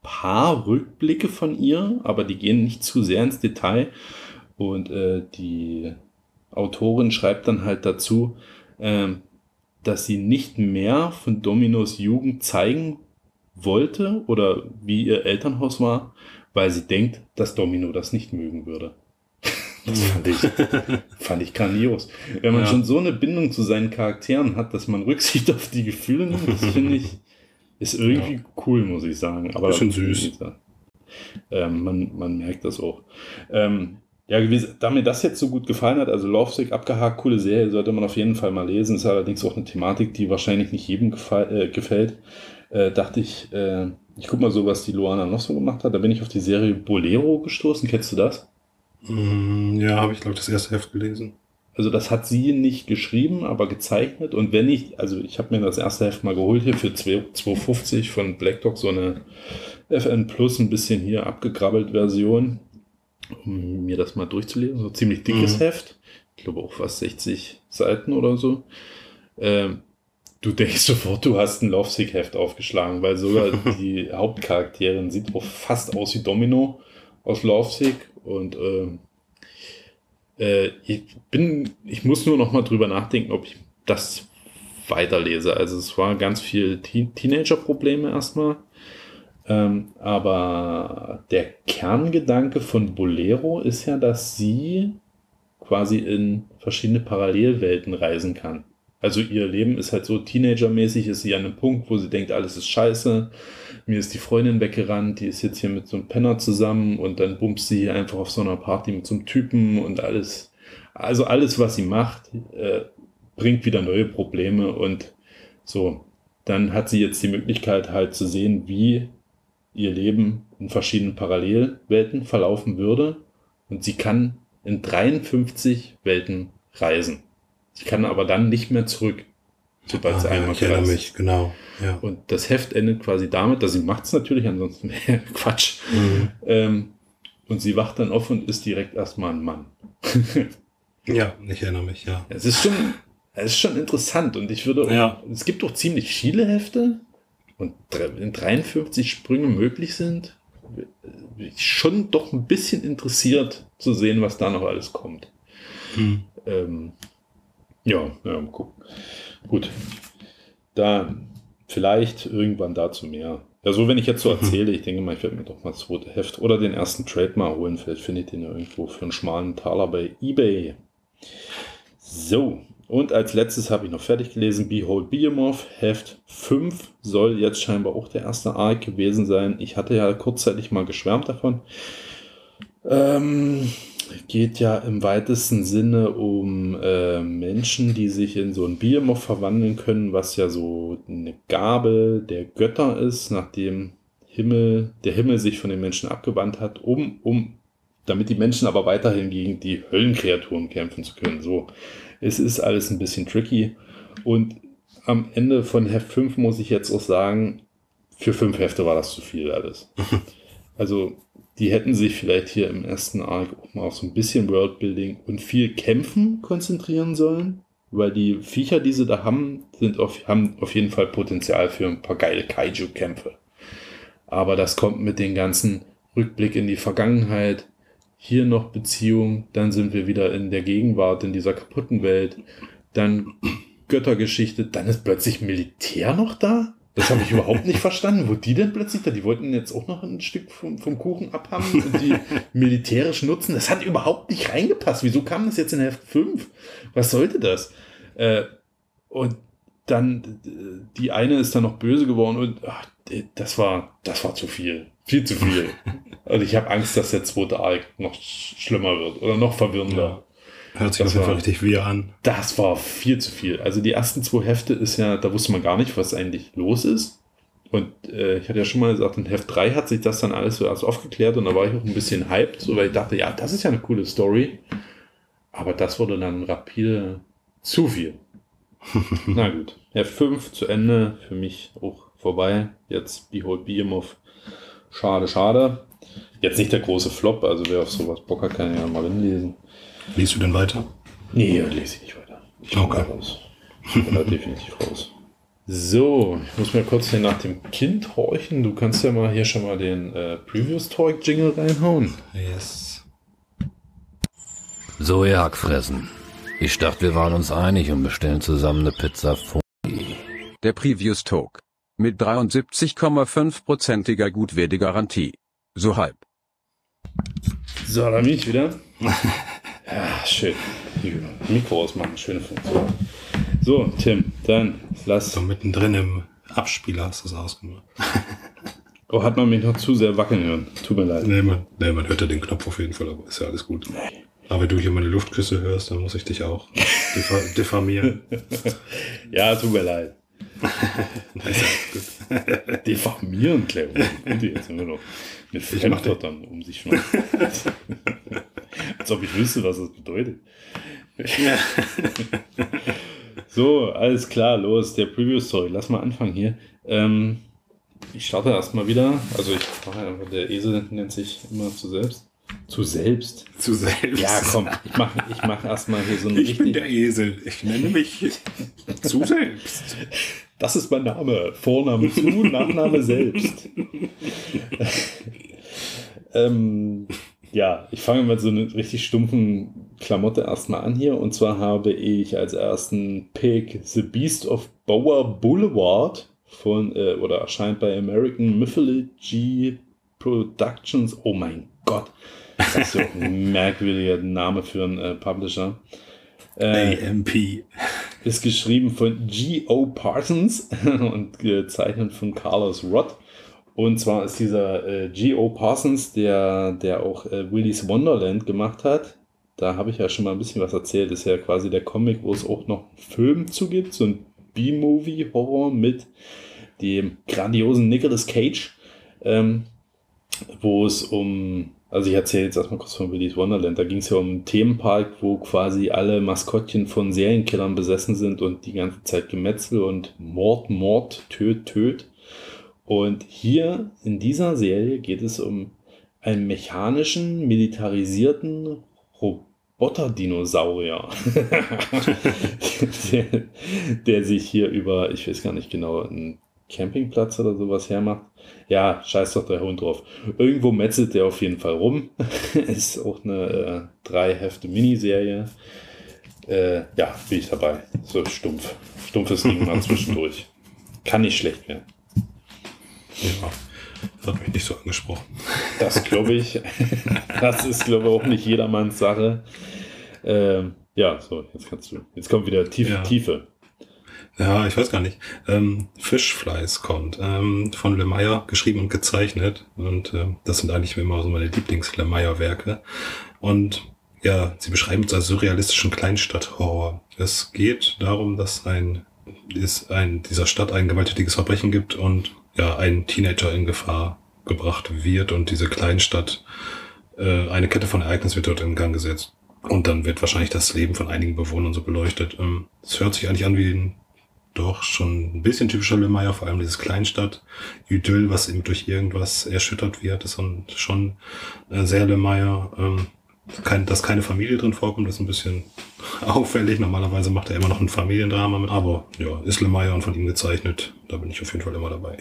paar Rückblicke von ihr, aber die gehen nicht zu sehr ins Detail. Und äh, die Autorin schreibt dann halt dazu, ähm, dass sie nicht mehr von Dominos Jugend zeigen wollte oder wie ihr Elternhaus war, weil sie denkt, dass Domino das nicht mögen würde. Das fand ich, fand ich grandios. Wenn man Ja. schon so eine Bindung zu seinen Charakteren hat, dass man Rücksicht auf die Gefühle nimmt, das finde ich, ist irgendwie cool, muss ich sagen. Aber Bisschen süß. Ähm, man, man merkt das auch. Ähm, ja, da mir das jetzt so gut gefallen hat, also Lovesick abgehakt, coole Serie, sollte man auf jeden Fall mal lesen. Ist allerdings auch eine Thematik, die wahrscheinlich nicht jedem äh, gefällt. Äh, dachte ich, äh, ich guck mal so, was die Luana noch so gemacht hat. Da bin ich auf die Serie Bolero gestoßen. Kennst du das? Mm, Ja, habe ich, glaube ich, das erste Heft gelesen. Also das hat sie nicht geschrieben, aber gezeichnet. Und wenn ich, also ich habe mir das erste Heft mal geholt hier für 2 2,50 von Black Dog, so eine FN Plus, ein bisschen hier abgekrabbelt Version, um mir das mal durchzulesen. So ziemlich dickes Mhm. Heft. Ich glaube auch fast 60 Seiten oder so. Ähm, du denkst sofort, du hast ein Lovesick-Heft aufgeschlagen, weil sogar die Hauptcharakterin sieht auch fast aus wie Domino aus Lovesick und ähm, äh, ich bin, ich muss nur noch mal drüber nachdenken, ob ich das weiterlese. Also es war ganz viel Teen Teenager-Probleme erstmal. Ähm, aber der Kerngedanke von Bolero ist ja, dass sie quasi in verschiedene Parallelwelten reisen kann. Also ihr Leben ist halt so Teenager-mäßig, ist sie an einem Punkt, wo sie denkt, alles ist scheiße. Mir ist die Freundin weggerannt, die ist jetzt hier mit so einem Penner zusammen und dann bumst sie einfach auf so einer Party mit so einem Typen und alles. Also alles, was sie macht, äh, bringt wieder neue Probleme und so. Dann hat sie jetzt die Möglichkeit halt zu sehen, wie ihr Leben in verschiedenen Parallelwelten verlaufen würde. Und sie kann in 53 Welten reisen. Sie kann aber dann nicht mehr zurück, sobald Ah, ja, einmal ich erinnere mich, genau. Ja. und das Heft endet quasi damit, dass sie macht es natürlich, ansonsten Quatsch. Mhm. Ähm, und sie wacht dann auf und ist direkt erstmal ein Mann. ja, ich erinnere mich, ja. Es ist schon, es ist schon interessant und ich würde, Ja. es gibt doch ziemlich viele Hefte und wenn 53 Sprünge möglich sind, bin ich schon doch ein bisschen interessiert zu sehen, was da noch alles kommt. Mhm. Ähm, ja, ja, mal gucken. Gut. Da vielleicht irgendwann dazu mehr. Ja, so wenn ich jetzt so erzähle, ich denke mal, ich werde mir doch mal das zweite Heft oder den ersten Trade mal holen. Vielleicht finde ich den ja irgendwo für einen schmalen Taler bei Ebay. So, und als letztes habe ich noch fertig gelesen, Behold Behemoth, Heft 5 soll jetzt scheinbar auch der erste Arc gewesen sein. Ich hatte ja kurzzeitig mal geschwärmt davon. Ähm, geht ja im weitesten Sinne um äh, Menschen, die sich in so ein Behemoth verwandeln können, was ja so eine Gabe der Götter ist, nachdem Himmel, der Himmel sich von den Menschen abgewandt hat, um, um, damit die Menschen aber weiterhin gegen die Höllenkreaturen kämpfen zu können. So, es ist alles ein bisschen tricky. Und am Ende von Heft 5 muss ich jetzt auch sagen, für fünf Hefte war das zu viel alles. Also, die hätten sich vielleicht hier im ersten Arc auch mal auf so ein bisschen Worldbuilding und viel Kämpfen konzentrieren sollen, weil die Viecher, die sie da haben, sind auf, haben auf jeden Fall Potenzial für ein paar geile Kaiju-Kämpfe. Aber das kommt mit den ganzen Rückblick in die Vergangenheit, hier noch Beziehung, dann sind wir wieder in der Gegenwart, in dieser kaputten Welt, dann Göttergeschichte, dann ist plötzlich Militär noch da. Das habe ich überhaupt nicht verstanden. Wo die denn plötzlich da? Die wollten jetzt auch noch ein Stück vom, vom Kuchen abhaben und die militärisch nutzen. Das hat überhaupt nicht reingepasst. Wieso kam das jetzt in Heft 5? Was sollte das? Äh, und dann, äh, die eine ist dann noch böse geworden und ach, das war, das war zu viel. Viel zu viel. Also ich habe Angst, dass der zweite Arc noch sch- schlimmer wird oder noch verwirrender. Hört sich Das auf jeden Fall richtig weh an. Das war viel zu viel. Also die ersten zwei Hefte ist ja, da wusste man gar nicht, was eigentlich los ist. Und äh, ich hatte ja schon mal gesagt, in Heft 3 hat sich das dann alles so erst aufgeklärt und da war ich auch ein bisschen hyped, so, weil ich dachte, ja, das ist ja eine coole Story. Aber das wurde dann rapide zu viel. Na gut, Heft 5 zu Ende, für mich auch vorbei. Jetzt Behold Behemoth. Schade, schade. Jetzt nicht der große Flop, also wer auf sowas Bock hat, kann ja mal hinlesen. Liest du denn weiter? Nee, lese ich nicht weiter. Ich bin Okay. da raus. Ich bin da definitiv raus. So, ich muss mal kurz hier nach dem Kind horchen. Du kannst ja mal hier schon mal den äh, Previous Talk Jingle reinhauen. Yes. So, ihr Hackfressen. Ich dachte, wir waren uns einig und bestellen zusammen eine Pizza vor. Der Previous Talk. Mit 73,5%iger Gutwertegarantie. So halb. So, da bin ich wieder. Ja, schön. Hier, Mikro ausmachen, schöne Funktion. So, Tim, dann lass. So mittendrin im Abspieler hast du es ausgemacht. Oh, hat man mich noch zu sehr wackeln hören. Tut mir leid. Nee man, nee, man hört ja den Knopf auf jeden Fall, aber ist ja alles gut. Aber wenn du hier meine Luftküsse hörst, dann muss ich dich auch diffa diffamieren. Ja, tut mir leid. Diffamieren, Cleo. Und jetzt immer noch mit Fremdwörtern um sich schmeißen. Als ob ich wüsste, was das bedeutet. so, alles klar, los, der Preview-Story. Lass mal anfangen hier. Ähm, ich starte erstmal wieder. Also ich mache einfach, der Esel nennt sich immer zu selbst. Zu selbst. Zu selbst. Ja, komm, ich mache ich mach erstmal hier so einen Ich bin der Esel. Ich nenne mich zu selbst. Das ist mein Name. Vorname zu, Nachname selbst. ähm, ja, ich fange mit so einer richtig stumpfen Klamotte erstmal an hier. Und zwar habe ich als ersten Pick The Beast of Bower Boulevard von, äh, oder erscheint bei American Mythology Productions. Oh mein Gott. Das ist ja auch ein merkwürdiger Name für einen äh, Publisher. Äh, AMP. ist geschrieben von G.O. Parsons und gezeichnet von Carlos Roth. Und zwar ist dieser äh, G.O. Parsons, der, der auch äh, Willy's Wonderland gemacht hat. Da habe ich ja schon mal ein bisschen was erzählt. Das ist ja quasi der Comic, wo es auch noch einen Film zu gibt. So ein B-Movie-Horror mit dem grandiosen Nicolas Cage. Ähm, wo es um, also ich erzähle jetzt erstmal kurz von Willy's Wonderland, da ging es ja um einen Themenpark, wo quasi alle Maskottchen von Serienkillern besessen sind und die ganze Zeit Gemetzel und Mord, Mord, Töt, Töt. Und hier in dieser Serie geht es um einen mechanischen, militarisierten Roboterdinosaurier, der, der sich hier über, ich weiß gar nicht genau, einen Campingplatz oder sowas hermacht. Ja, scheiß doch der Hund drauf. Irgendwo metzelt der auf jeden Fall rum. Ist auch eine äh, drei Hefte Miniserie. Äh, ja, bin ich dabei. So stumpf. Stumpfes Ding mal zwischendurch. Kann nicht schlecht werden. Ja. Das hat mich nicht so angesprochen. Das glaube ich. Das ist, glaube ich, auch nicht jedermanns Sache. Ähm, ja, so, jetzt kannst du. Jetzt kommt wieder Tiefe. Ja. Tiefe. Ja, ich weiß gar nicht. Ähm, Fishflies kommt ähm, von Lemire geschrieben und gezeichnet. Und ähm, das sind eigentlich immer so meine Lieblings-Lemire-Werke. Und ja, sie beschreiben es als surrealistischen Kleinstadthorror. Es geht darum, dass ein, es ein dieser Stadt ein gewalttätiges Verbrechen gibt und ja, ein Teenager in Gefahr gebracht wird und diese Kleinstadt, äh, eine Kette von Ereignissen wird dort in Gang gesetzt. Und dann wird wahrscheinlich das Leben von einigen Bewohnern so beleuchtet. Ähm, Es hört sich eigentlich an wie ein doch schon ein bisschen typischer Lemire, vor allem dieses Kleinstadt-Idyll, was eben durch irgendwas erschüttert wird, ist schon äh, sehr Lemire. Ähm, kein, dass keine Familie drin vorkommt, ist ein bisschen auffällig. Normalerweise macht er immer noch ein Familiendrama mit, aber ja, ist Lemire und von ihm gezeichnet. Da bin ich auf jeden Fall immer dabei.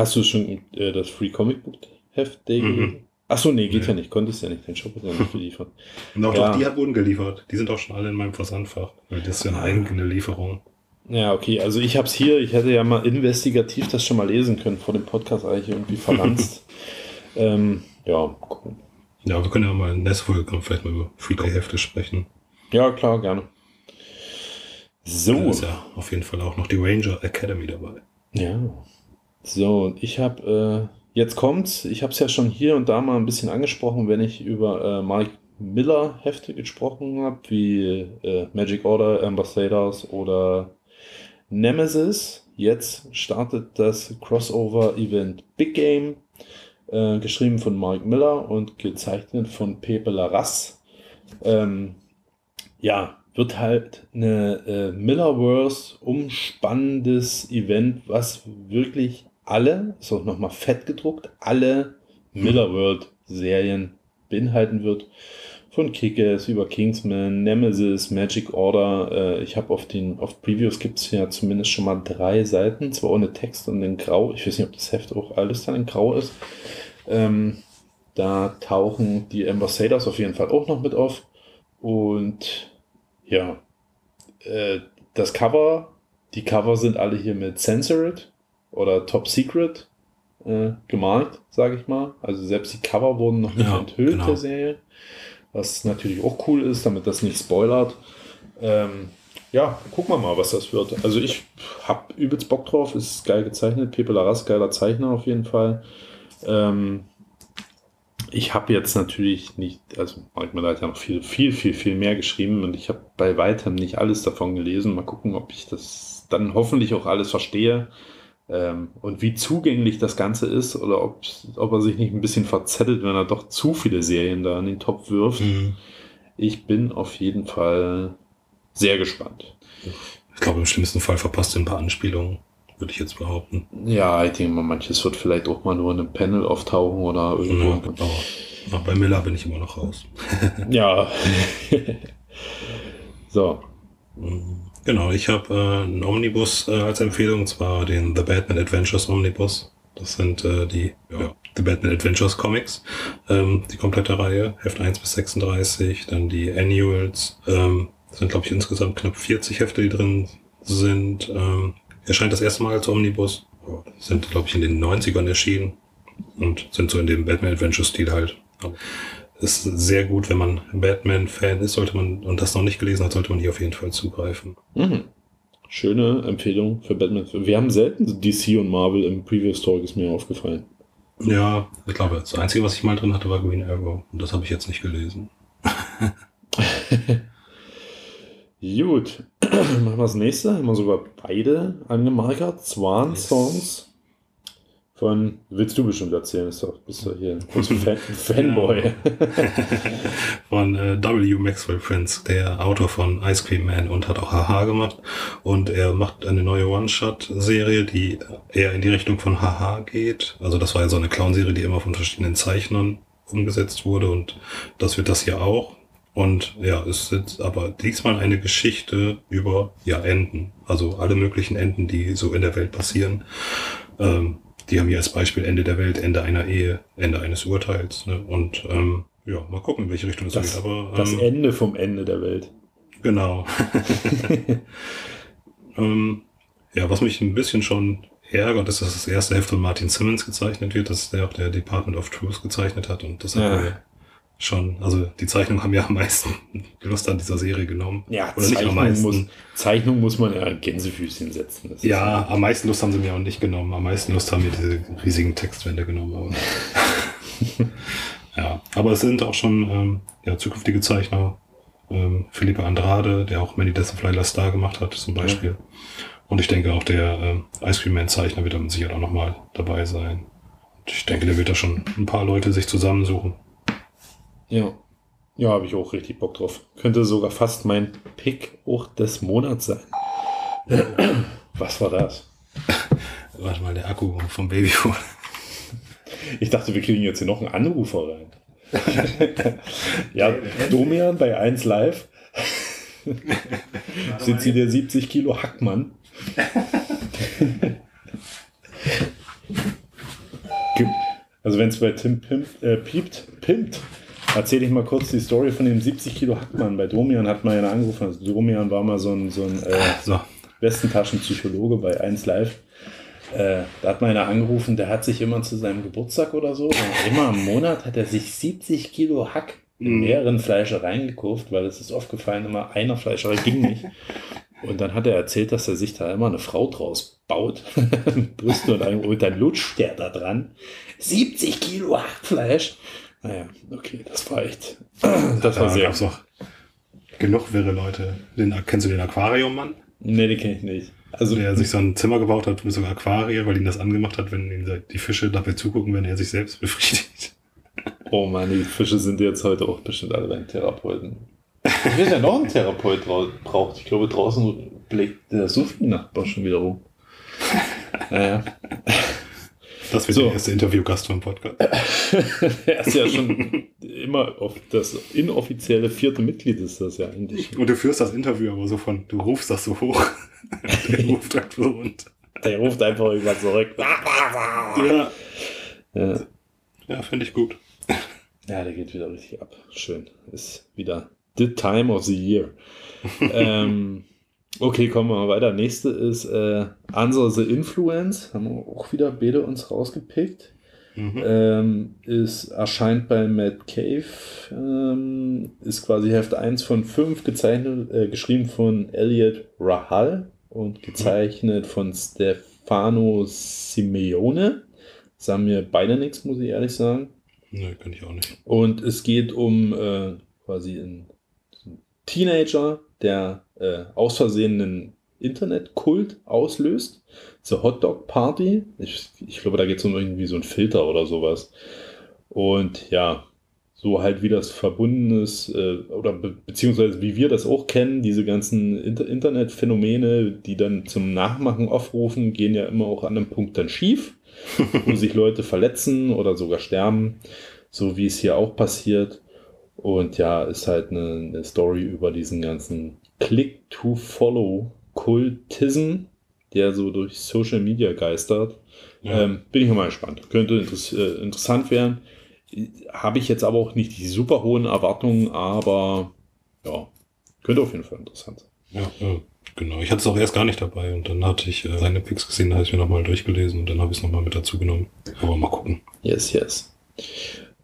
Hast du schon äh, das Free Comic Book Heft Day Mhm. gelesen? Achso, nee, geht Nee. ja nicht. Konntest ja nicht. Dein Shop ist ja nicht geliefert. Und auch Ja. doch die hat wurden geliefert. Die sind auch schon alle in meinem Versandfach. Weil das ist ja eine eigene Lieferung. Ja, okay. Also ich habe es hier. Ich hätte ja mal investigativ das schon mal lesen können vor dem Podcast eigentlich irgendwie verlanzt. ähm, ja, gucken. Ja, wir können ja mal in der Folge vielleicht mal über Free-Hefte sprechen. Ja, klar, gerne. So. Da ist ja auf jeden Fall auch noch die Ranger Academy dabei. Ja. So, ich habe, äh, jetzt kommt's, ich habe es ja schon hier und da mal ein bisschen angesprochen, wenn ich über äh, Mike Miller Hefte gesprochen habe, wie äh, Magic Order, Ambassadors oder Nemesis. Jetzt startet das Crossover-Event Big Game, äh, geschrieben von Mike Miller und gezeichnet von Pepe Larraz. Ähm, ja, wird halt eine äh, Millerverse umspannendes Event, was wirklich alle, ist auch nochmal fett gedruckt, alle Millerworld-Serien beinhalten wird. Von Kickers über Kingsman, Nemesis, Magic Order. Äh, ich habe auf den auf Previews gibt es ja zumindest schon mal drei Seiten, zwar ohne Text und in Grau. Ich weiß nicht, ob das Heft auch alles dann in Grau ist. Ähm, da tauchen die Ambassadors auf jeden Fall auch noch mit auf. Und ja, äh, das Cover, die Cover sind alle hier mit Censored oder Top Secret äh, gemalt, sage ich mal. Also selbst die Cover wurden noch nicht Ja, enthüllt genau. der Serie. Was natürlich auch cool ist, damit das nicht spoilert. Ähm, ja, gucken wir mal, was das wird. Also ich hab übelst Bock drauf, ist geil gezeichnet. Pepe Larraz, geiler Zeichner auf jeden Fall. Ähm, ich habe jetzt natürlich nicht, also Mark Miller hat ja noch viel, viel, viel, viel mehr geschrieben und ich habe bei weitem nicht alles davon gelesen. Mal gucken, ob ich das dann hoffentlich auch alles verstehe und wie zugänglich das Ganze ist oder ob, ob er sich nicht ein bisschen verzettelt, wenn er doch zu viele Serien da in den Topf wirft. Mhm. Ich bin auf jeden Fall sehr gespannt. Ich glaube, im schlimmsten Fall verpasst er ein paar Anspielungen, würde ich jetzt behaupten. Ja, ich denke mal, manches wird vielleicht auch mal nur in einem Panel auftauchen oder Ja, irgendwo. aber, bei Miller bin ich immer noch raus. Ja. so. Genau, ich habe äh, einen Omnibus äh, als Empfehlung, und zwar den The Batman Adventures Omnibus. Das sind äh, die ja, The Batman Adventures Comics, ähm, die komplette Reihe, Heft 1 bis 36, dann die Annuals, ähm, das sind glaube ich insgesamt knapp 40 Hefte, die drin sind. Ähm, erscheint das erste Mal als Omnibus, Ja, sind glaube ich in den 90ern erschienen und sind so in dem Batman Adventure Stil halt. Aber ist sehr gut, wenn man Batman-Fan ist, sollte man, und das noch nicht gelesen hat, sollte man hier auf jeden Fall zugreifen. Mhm. Schöne Empfehlung für Batman. Wir haben selten DC und Marvel im Previous Talk, ist mir aufgefallen. Ja, ich glaube, das Einzige, was ich mal drin hatte, war Green Arrow. Und das habe ich jetzt nicht gelesen. Gut, machen wir das nächste. Haben wir sogar beide angemarkert. Swan Songs von, willst du bestimmt erzählen, ist doch, bist du hier ein großer Fan, Fanboy. Von äh, W. Maxwell Prince, der Autor von Ice Cream Man und hat auch Haha gemacht. Und er macht eine neue One-Shot-Serie, die eher in die Richtung von Haha geht. Also das war ja so eine Clown-Serie, die immer von verschiedenen Zeichnern umgesetzt wurde. Und das wird das hier auch. Und ja, es ist aber diesmal eine Geschichte über ja Enden. Also alle möglichen Enden, die so in der Welt passieren. Ähm, die haben hier als Beispiel Ende der Welt, Ende einer Ehe, Ende eines Urteils. Ne? Und ähm, ja, mal gucken, in welche Richtung es Das, geht. Aber das ähm, Ende vom Ende der Welt. Genau. ähm, ja, was mich ein bisschen schon ärgert, ist, dass das erste Heft von Martin Simmons gezeichnet wird, dass der auch der Department of Truth gezeichnet hat und das hat Ja. mir schon, also die Zeichnungen haben ja am meisten Lust an dieser Serie genommen. Ja, Oder nicht am Zeichnung meisten. muss, Zeichnung muss man ja Gänsefüßchen setzen. Ja, am meisten Lust haben sie mir auch nicht genommen. Am meisten Lust haben mir diese riesigen Textwände genommen. Aber ja, aber es sind auch schon ähm, ja, zukünftige Zeichner. Ähm, Philippe Andrade, der auch Many Deaths of Lila Star gemacht hat, zum Beispiel. Und ich denke auch der ähm, Ice Cream Man Zeichner wird dann sicher auch nochmal dabei sein. Und ich denke, der wird da schon ein paar Leute sich zusammensuchen. Ja. Ja, habe ich auch richtig Bock drauf. Könnte sogar fast mein Pick auch des Monats sein. Was war das? Warte mal, der Akku vom Babyphone. Ich dachte, wir kriegen jetzt hier noch einen Anrufer rein. ja, Domian bei 1 Live. Sind Sie der 70 Kilo Hackmann? Also wenn es bei Tim pimpt, äh, piept, pimpt, erzähle ich mal kurz die Story von dem 70 Kilo Hackmann. Bei Domian hat man ja angerufen. Also Domian war mal so ein, so ein äh, So, Westentaschenpsychologe bei 1 Live. Äh, da hat mal einer angerufen, der hat sich immer zu seinem Geburtstag oder so, und immer im Monat hat er sich 70 Kilo Hack in mehreren Fleischereien gekauft, weil es ist aufgefallen, immer einer Fleischerei ging nicht. Und dann hat er erzählt, dass er sich da immer eine Frau draus baut. Brüste und, ein, und dann lutscht der da dran. 70 Kilo Hackfleisch. Naja, okay, das war echt. Das war da sehr. gab's noch genug wirre Leute. Den, kennst du den Aquariummann? Nee, den kenne ich nicht. Also, der sich so ein Zimmer gebaut hat mit so einem Aquarium, weil ihn das angemacht hat, wenn ihm die Fische dabei zugucken, wenn er sich selbst befriedigt. oh Mann, die Fische sind jetzt heute auch bestimmt alle beim Therapeuten. Ich weiß ja noch einen Therapeut braucht. Ich glaube, draußen blickt der Sufi-Nachbar schon wieder rum. Naja. Das wird So. der erste Interviewgast vom Podcast. er ist ja schon immer auf das inoffizielle vierte Mitglied ist das ja eigentlich. Und du führst das Interview aber so von, du rufst das so hoch. Der ruft einfach so runter. Der ruft einfach irgendwas zurück. Ja, Ja, ja finde ich gut. ja der geht wieder richtig ab. Schön. Ist wieder the time of the year. ähm, okay, kommen wir mal weiter. Nächste ist äh, Answer the Influence. Haben wir auch wieder beide uns rausgepickt. Mhm. ähm, ist, erscheint bei Matt Cave, ähm, ist quasi Heft 1 von 5, gezeichnet, äh, geschrieben von Elliot Rahal und gezeichnet von Stefano Simeone. Sagen mir beide nichts, muss ich ehrlich sagen. Nö, kann ich auch nicht. Und es geht um äh, quasi einen Teenager, der äh, aus Versehen Internetkult auslöst. Zur Hotdog Party. Ich, ich glaube, da geht es um irgendwie so einen Filter oder sowas. Und ja, so halt wie das verbunden ist, äh, oder be beziehungsweise wie wir das auch kennen, diese ganzen Inter Internetphänomene, die dann zum Nachmachen aufrufen, gehen ja immer auch an einem Punkt dann schief, wo sich Leute verletzen oder sogar sterben, so wie es hier auch passiert. Und ja, ist halt eine, eine Story über diesen ganzen Click-to-Follow-Kultism, der so durch Social Media geistert. Ja. Ähm, bin ich mal gespannt. Könnte interess äh, interessant werden. Habe ich jetzt aber auch nicht die super hohen Erwartungen, aber ja, könnte auf jeden Fall interessant sein. Ja, ja, genau. Ich hatte es auch erst gar nicht dabei und dann hatte ich äh, seine Picks gesehen, da habe ich mir nochmal durchgelesen und dann habe ich es nochmal mit dazu genommen. Aber mal gucken. Yes, yes.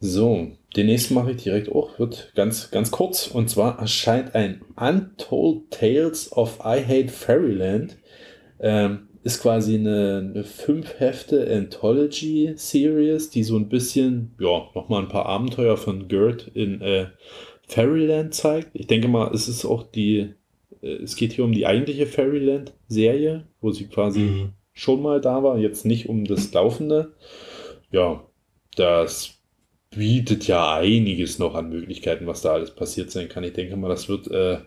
So, den nächsten mache ich direkt auch, wird ganz, ganz kurz. Und zwar erscheint ein Untold Tales of I Hate Fairyland. Ähm, ist quasi eine, eine fünf Hefte Anthology Series, die so ein bisschen, ja, nochmal ein paar Abenteuer von Gert in äh, Fairyland zeigt. Ich denke mal, es ist auch die, äh, es geht hier um die eigentliche Fairyland Serie, wo sie quasi Mhm. schon mal da war, jetzt nicht um das Laufende. Ja, das bietet ja einiges noch an Möglichkeiten, was da alles passiert sein kann. Ich denke mal, das wird äh,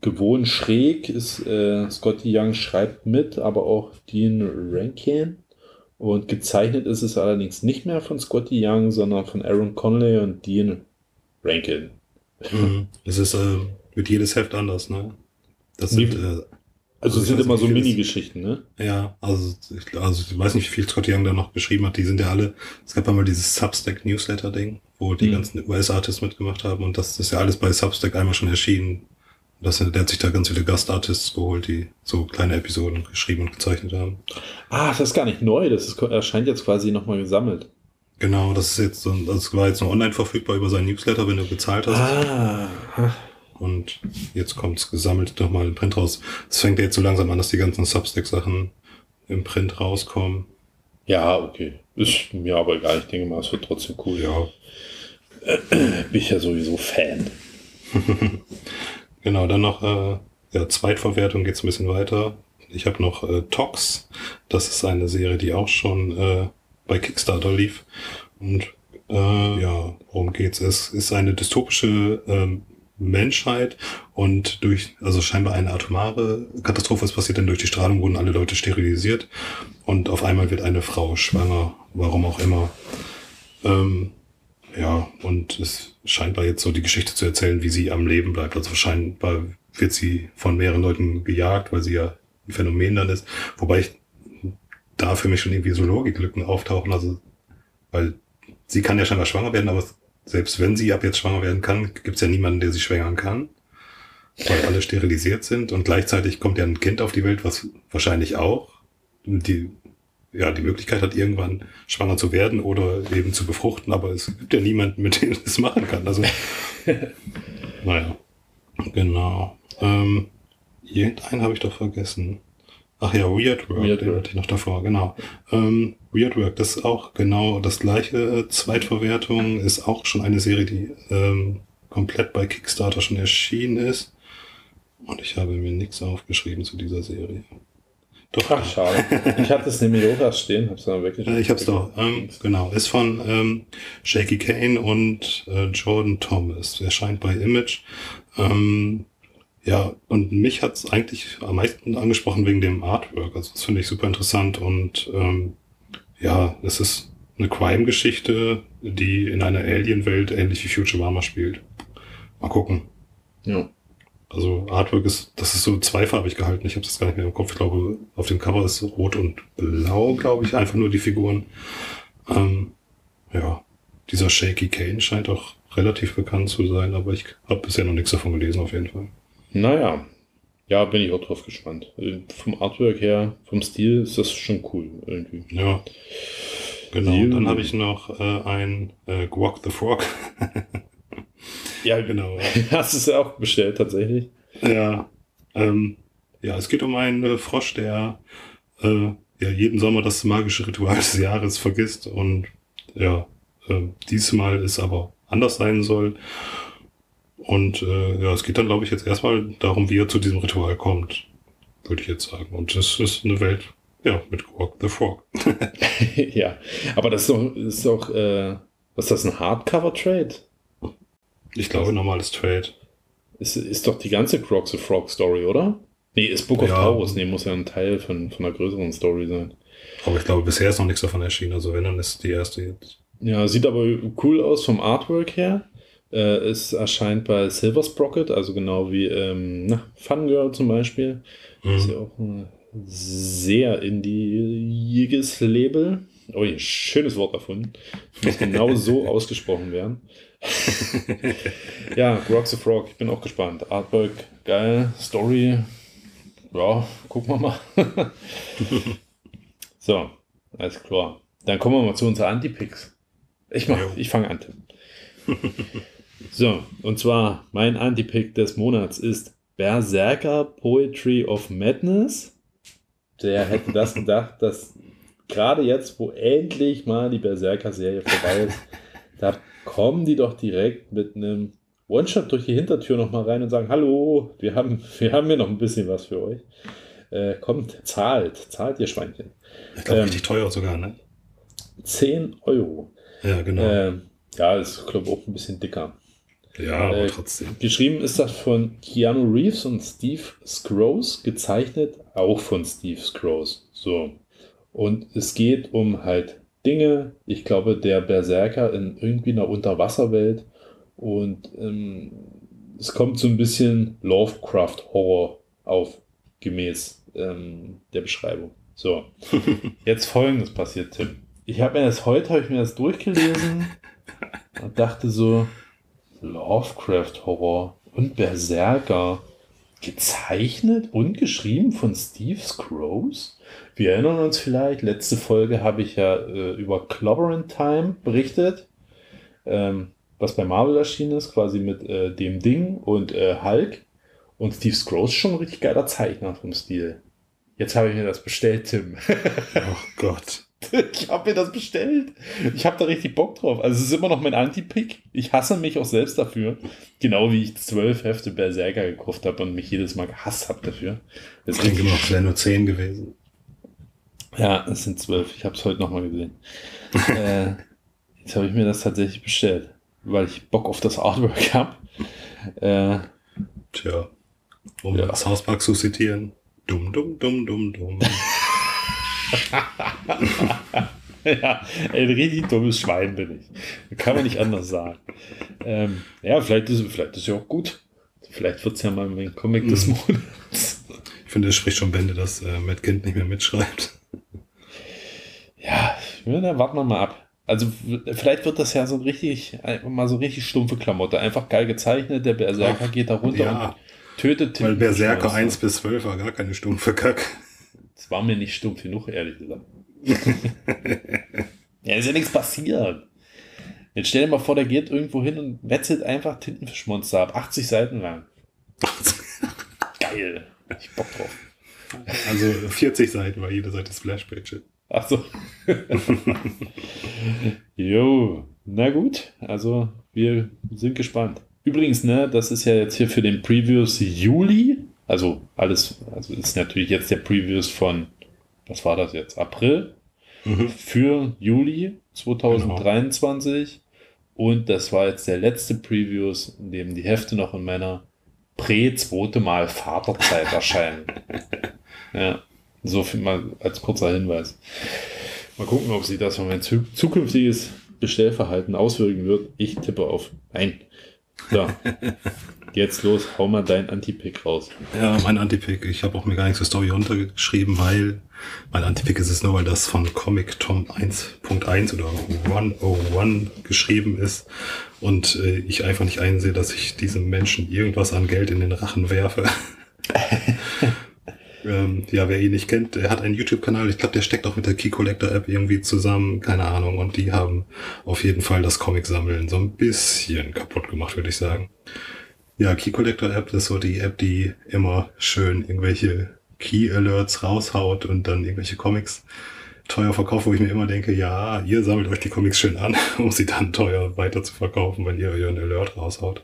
gewohnt schräg. Ist, äh, Scotty Young schreibt mit, aber auch Dean Rankin. Und gezeichnet ist es allerdings nicht mehr von Scotty Young, sondern von Aaron Conley und Dean Rankin. Mhm. Es ist, äh, wird jedes Heft anders, ne? Das sind, äh, Also Also es sind immer so Minigeschichten, ne? ja, also ich, also ich weiß nicht, wie viel Scott Young da noch geschrieben hat. Die sind ja alle, es gab einmal dieses Substack-Newsletter-Ding, wo die Mhm. ganzen US-Artists mitgemacht haben und das ist ja alles bei Substack einmal schon erschienen. Das, der hat sich da ganz viele Gastartists geholt, die so kleine Episoden geschrieben und gezeichnet haben. Ah, das ist gar nicht neu. Das ist, erscheint jetzt quasi nochmal gesammelt. Genau, das ist jetzt so, das war jetzt nur online verfügbar über seinen Newsletter, wenn du bezahlt hast. Ah, Und jetzt kommt's gesammelt nochmal im Print raus. Es fängt ja jetzt so langsam an, dass die ganzen Substack-Sachen im Print rauskommen. ja, okay. Ist mir aber egal. Ich denke mal, es wird trotzdem cool. Ja, Bin ich ja sowieso Fan. genau. Dann noch äh, ja, Zweitverwertung geht's ein bisschen weiter. Ich habe noch äh, Tox. Das ist eine Serie, die auch schon äh, bei Kickstarter lief. Und äh, ja, worum geht's? Es ist eine dystopische ähm, Menschheit und durch, also scheinbar eine atomare Katastrophe ist passiert, denn durch die Strahlung wurden alle Leute sterilisiert und auf einmal wird eine Frau schwanger, warum auch immer. Ähm, ja, und es scheinbar jetzt so die Geschichte zu erzählen, wie sie am Leben bleibt. Also scheinbar wird sie von mehreren Leuten gejagt, weil sie ja ein Phänomen dann ist. Wobei ich da für mich schon irgendwie so Logiklücken auftauchen. Also, weil sie kann ja scheinbar schwanger werden, aber selbst wenn sie ab jetzt schwanger werden kann, gibt's ja niemanden, der sie schwängern kann. Weil alle sterilisiert sind und gleichzeitig kommt ja ein Kind auf die Welt, was wahrscheinlich auch die, ja, die Möglichkeit hat, irgendwann schwanger zu werden oder eben zu befruchten, aber es gibt ja niemanden, mit dem es machen kann. Also, naja, genau. Ähm, irgendeinen habe ich doch vergessen. Ach ja, Weird Work, Weird den Work. hatte ich noch davor, genau. Ähm, Weird Work, das ist auch genau das gleiche. Zweitverwertung ist auch schon eine Serie, die ähm, komplett bei Kickstarter schon erschienen ist. Und ich habe mir nichts aufgeschrieben zu dieser Serie. Doch, Ach, schade. Ich hatte es nämlich auch stehen, hab's dann wirklich. äh, Ich hab's doch. Ähm, genau. Ist von ähm, Shaky Kane und äh, Jordan Thomas. Erscheint bei Image. Ähm, ja, und mich hat's eigentlich am meisten angesprochen wegen dem Artwork. Also das finde ich super interessant und ähm, ja, es ist eine Crime-Geschichte, die in einer Alien-Welt ähnlich wie Futurama spielt. Mal gucken. Ja. Also Artwork ist, das ist so zweifarbig gehalten. Ich habe das gar nicht mehr im Kopf. Ich glaube, auf dem Cover ist rot und blau, glaube ich, einfach nur die Figuren. Ähm, ja, dieser Shaky Kane scheint auch relativ bekannt zu sein, aber ich habe bisher noch nichts davon gelesen, auf jeden Fall. Naja. Ja, bin ich auch drauf gespannt. Äh, Vom Artwork her, vom Stil ist das schon cool irgendwie. Ja. Genau. Und dann habe ich noch äh, ein äh, Guac the Frog. Ja, genau. Hast du es auch bestellt tatsächlich? Ja, ähm, ja, es geht um einen äh, Frosch, der äh, ja jeden Sommer das magische Ritual des Jahres vergisst und ja, äh, diesmal es aber anders sein soll. Und äh, ja, es geht dann, glaube ich, jetzt erstmal darum, wie er zu diesem Ritual kommt, würde ich jetzt sagen. Und es ist eine Welt, ja, mit Guac the Frog. ja. Aber das ist doch, ist doch äh, was ist das, ein Hardcover-Trade? Ich glaube, normales Trade. Ist, ist doch die ganze Crocs the Frog Story, oder? Nee, ist Book of Ja. Taurus. Nee, muss ja ein Teil von, von einer größeren Story sein. Aber ich glaube, bisher ist noch nichts davon erschienen. Also wenn, dann ist die erste jetzt. Ja, sieht aber cool aus vom Artwork her. Äh, es erscheint bei Silver Sprocket, also genau wie ähm, na, Fungirl zum Beispiel. Ist Mhm. ja auch ein sehr indieges Label. Oh, ja, schönes Wort erfunden. Muss genau so ausgesprochen werden. ja, Grog the Frog, ich bin auch gespannt. Artwork, geil. Story, ja, gucken wir mal. so, alles klar. Dann kommen wir mal zu unseren Antipicks. Ich mach, Jo. ich fange an. So, und zwar mein Antipick des Monats ist Berserker Poetry of Madness. Der hätte das gedacht, dass gerade jetzt, wo endlich mal die Berserker-Serie vorbei ist, da kommen die doch direkt mit einem One-Shot durch die Hintertür nochmal rein und sagen, hallo, wir haben, wir haben hier noch ein bisschen was für euch. Äh, kommt, zahlt, zahlt ihr Schweinchen. Ich glaube, Ähm. richtig teuer sogar, ne? 10 Euro. Ja, genau. Ähm, ja, ist, glaube ich, auch ein bisschen dicker. Ja, aber äh, trotzdem. Geschrieben ist das von Keanu Reeves und Steve Scrooge, gezeichnet auch von Steve Scrooge. So. Und es geht um halt Dinge, ich glaube, der Berserker in irgendwie einer Unterwasserwelt und ähm, es kommt so ein bisschen Lovecraft-Horror auf, gemäß ähm, der Beschreibung. So, jetzt folgendes passiert, Tim. Ich habe mir das heute, habe ich mir das durchgelesen und dachte so, Lovecraft-Horror und Berserker gezeichnet und geschrieben von Steve Scrooge. Wir erinnern uns vielleicht, letzte Folge habe ich ja äh, über Clobbering Time berichtet, ähm, was bei Marvel erschienen ist, quasi mit äh, dem Ding und äh, Hulk. Und Steve Scrooge schon ein richtig geiler Zeichner vom Stil. Jetzt habe ich mir das bestellt, Tim. Oh Gott. Ich habe mir das bestellt. Ich habe da richtig Bock drauf. Also es ist immer noch mein Anti-Pick. Ich hasse mich auch selbst dafür. Genau wie ich zwölf Hefte Berserker gekauft habe und mich jedes Mal gehasst habe dafür. Das Ich denke immer, es wären nur 10 gewesen. ja, es sind zwölf. Ich habe es heute nochmal gesehen. äh, jetzt habe ich mir das tatsächlich bestellt, weil ich Bock auf das Artwork habe. Äh, Tja. Um Ja. das Hauspark zu zitieren. Dumm, dumm, dumm, dumm, dumm. ja, ein richtig dummes Schwein bin ich. Kann man nicht anders sagen. Ähm, ja, vielleicht ist, vielleicht ist ja auch gut. Vielleicht wird es ja mal ein Comic des Mhm. Monats. Ich finde, es spricht schon Bände, dass äh, Matt Kind nicht mehr mitschreibt. Ja, ja, dann warten wir mal ab. Also vielleicht wird das ja so richtig, einfach mal so richtig stumpfe Klamotte. Einfach geil gezeichnet. Der Berserker Ach, geht da runter ja. und tötet Weil Berserker Tintenschmeißer. 1 bis 12 war gar keine stumpfe Kack. Das war mir nicht stumpf genug, ehrlich gesagt. ja, ist ja nichts passiert. Jetzt stell dir mal vor, der geht irgendwo hin und wetzelt einfach Tintenfischmonster ab. 80 Seiten lang. Geil. Ich Bock drauf. Also 40 Seiten war jede Seite Splashpage. Ach so. jo, na gut. Also, wir sind gespannt. Übrigens, ne, das ist ja jetzt hier für den Previews Juli. Also, alles, also ist natürlich jetzt der Previews von, was war das jetzt? April Mhm. für Juli 2023. Und das war jetzt der letzte Previews, in dem die Hefte noch in meiner prä-zweite Mal Vaterzeit erscheinen. ja, so viel mal als kurzer Hinweis. Mal gucken, ob sich das auf mein zu zukünftiges Bestellverhalten auswirken wird. Ich tippe auf Nein. So, jetzt los, hau mal dein Anti-Pick raus. Ja, mein Antipick. Ich habe auch mir gar nichts zur Story runtergeschrieben, weil mein Antipick ist es nur, weil das von Comic Tom 1.1 oder 101 geschrieben ist und äh, ich einfach nicht einsehe, dass ich diesem Menschen irgendwas an Geld in den Rachen werfe. ähm, ja, wer ihn nicht kennt, er hat einen YouTube-Kanal. Ich glaube, der steckt auch mit der Key Collector App irgendwie zusammen. Keine Ahnung. Und die haben auf jeden Fall das Comic-Sammeln so ein bisschen kaputt gemacht, würde ich sagen. Ja, Key Collector App ist so die App, die immer schön irgendwelche Key Alerts raushaut und dann irgendwelche Comics teuer verkauft, wo ich mir immer denke, ja, ihr sammelt euch die Comics schön an, um sie dann teuer weiter zu verkaufen, wenn ihr euren Alert raushaut.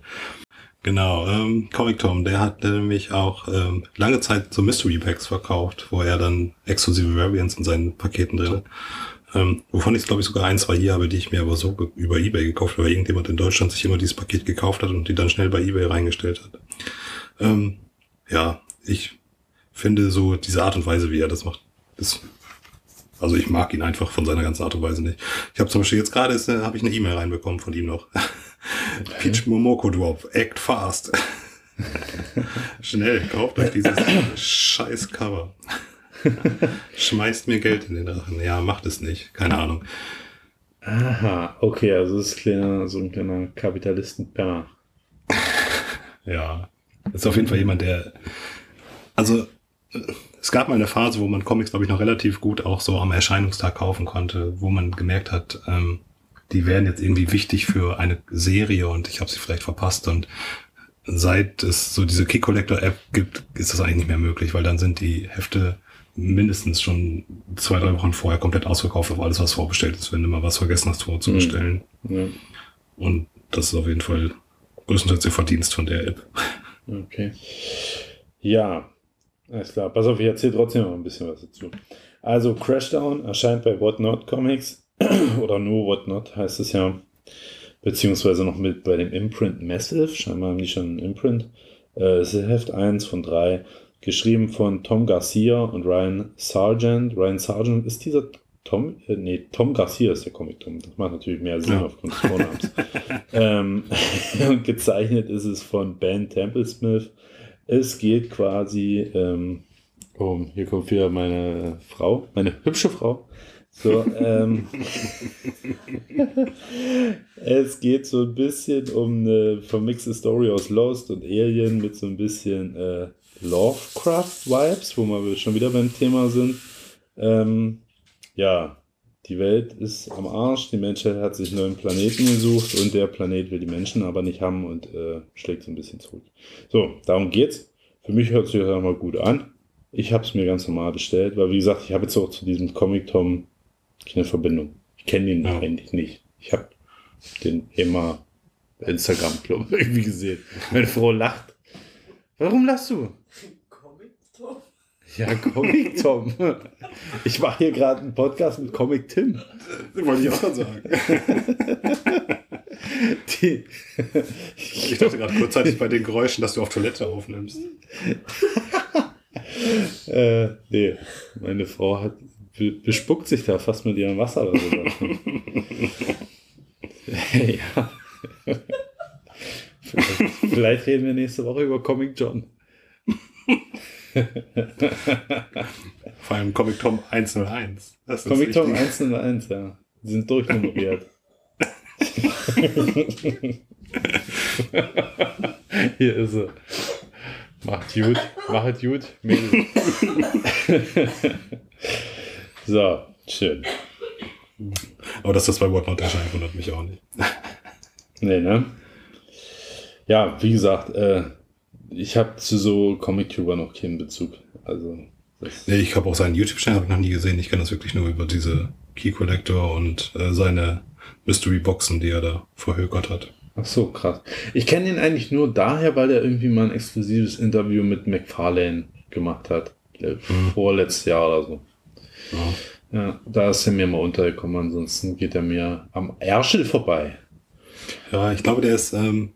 Genau, ähm, Comic Tom, der hat nämlich auch ähm, lange Zeit so Mystery Packs verkauft, wo er dann exklusive Variants in seinen Paketen drin. Ähm, wovon ich glaube ich sogar ein, zwei hier habe, die ich mir aber so über Ebay gekauft habe, weil irgendjemand in Deutschland sich immer dieses Paket gekauft hat und die dann schnell bei Ebay reingestellt hat. Ähm, ja, ich finde so diese Art und Weise, wie er das macht, ist also ich mag ihn einfach von seiner ganzen Art und Weise nicht. Ich habe zum Beispiel jetzt gerade äh, habe ich eine E-Mail reinbekommen von ihm noch. Peach Momoko Drop, act fast. Schnell, kauft euch dieses scheiß Cover. Schmeißt mir Geld in den Rachen. Ja, macht es nicht. Keine Ahnung. Aha, okay, also das ist kleiner, so ein kleiner Kapitalistenpenner. Ja. Ist auf jeden Fall jemand, der. Also, äh, es gab mal eine Phase, wo man Comics, glaube ich, noch relativ gut auch so am Erscheinungstag kaufen konnte, wo man gemerkt hat, ähm, die wären jetzt irgendwie wichtig für eine Serie und ich habe sie vielleicht verpasst. Und seit es so diese Key Collector App gibt, ist das eigentlich nicht mehr möglich, weil dann sind die Hefte mindestens schon zwei, drei Wochen vorher komplett ausverkauft auf alles, was vorbestellt ist, wenn du mal was vergessen hast vorzubestellen. Ja, Und das ist auf jeden Fall größtenteils der Verdienst von der App. okay. Ja, alles klar. Pass auf, ich erzähle trotzdem noch ein bisschen was dazu. Also, Crashdown erscheint bei Whatnot Comics oder nur Whatnot heißt es ja, beziehungsweise noch mit bei dem Imprint Massive. Scheinbar haben die schon einen Imprint. Äh, Es ist Heft 1 von 3, geschrieben von Tom Garcia und Ryan Sargent. Ryan Sargent ist dieser Tom, äh, nee, Tom Garcia ist der Comic Tom. Das macht natürlich mehr Sinn Ja. aufgrund des Vornamens. ähm, und gezeichnet ist es von Ben Templesmith. Es geht quasi ähm, um, hier kommt wieder meine Frau, meine hübsche Frau. So, ähm, es geht so ein bisschen um eine vermixte Story aus Lost und Alien mit so ein bisschen äh, Lovecraft-Vibes, wo wir schon wieder beim Thema sind. Ähm, ja, die Welt ist am Arsch, die Menschheit hat sich einen neuen Planeten gesucht und der Planet will die Menschen aber nicht haben und äh, schlägt so ein bisschen zurück. So, darum geht's. Für mich hört sich das mal gut an. Ich habe es mir ganz normal bestellt, weil wie gesagt, ich habe jetzt auch zu diesem Comic Tom keine Verbindung. Ich kenne den Ja. eigentlich nicht. Ich habe den immer Instagram, glaube ich, irgendwie gesehen. Meine Frau lacht. Warum lachst du? Ja, Comic Tom. Ich mache hier gerade einen Podcast mit Comic Tim. Wollte ich auch gerade sagen. Die, Ich dachte gerade kurzzeitig bei den Geräuschen, dass du auf Toilette aufnimmst. äh, nee, meine Frau hat be- bespuckt sich da fast mit ihrem Wasser oder so. ja. Vielleicht, vielleicht reden wir nächste Woche über Comic John. Vor allem Comic Tom 101. Das Comic Tom wichtig. 101, ja. Die sind durchnummeriert. Hier ist sie. Macht gut, macht gut, so, schön. Aber dass das bei Whatnot erscheint, wundert mich auch nicht. Nee, ne? Ja, wie gesagt, äh, ich habe zu so Comic-Tuber noch keinen Bezug. Also, Nee, ich habe auch seinen YouTube-Channel noch nie gesehen. Ich kenne das wirklich nur über diese Key Collector und äh, seine Mystery-Boxen, die er da verhökert hat. ach so, krass. Ich kenne ihn eigentlich nur daher, weil er irgendwie mal ein exklusives Interview mit McFarlane gemacht hat. Äh, Vorletztes Jahr oder so. Ja. Ja, da ist er mir mal untergekommen, ansonsten geht er mir am Ärschel vorbei. Ja, ich glaube, der ist, ähm,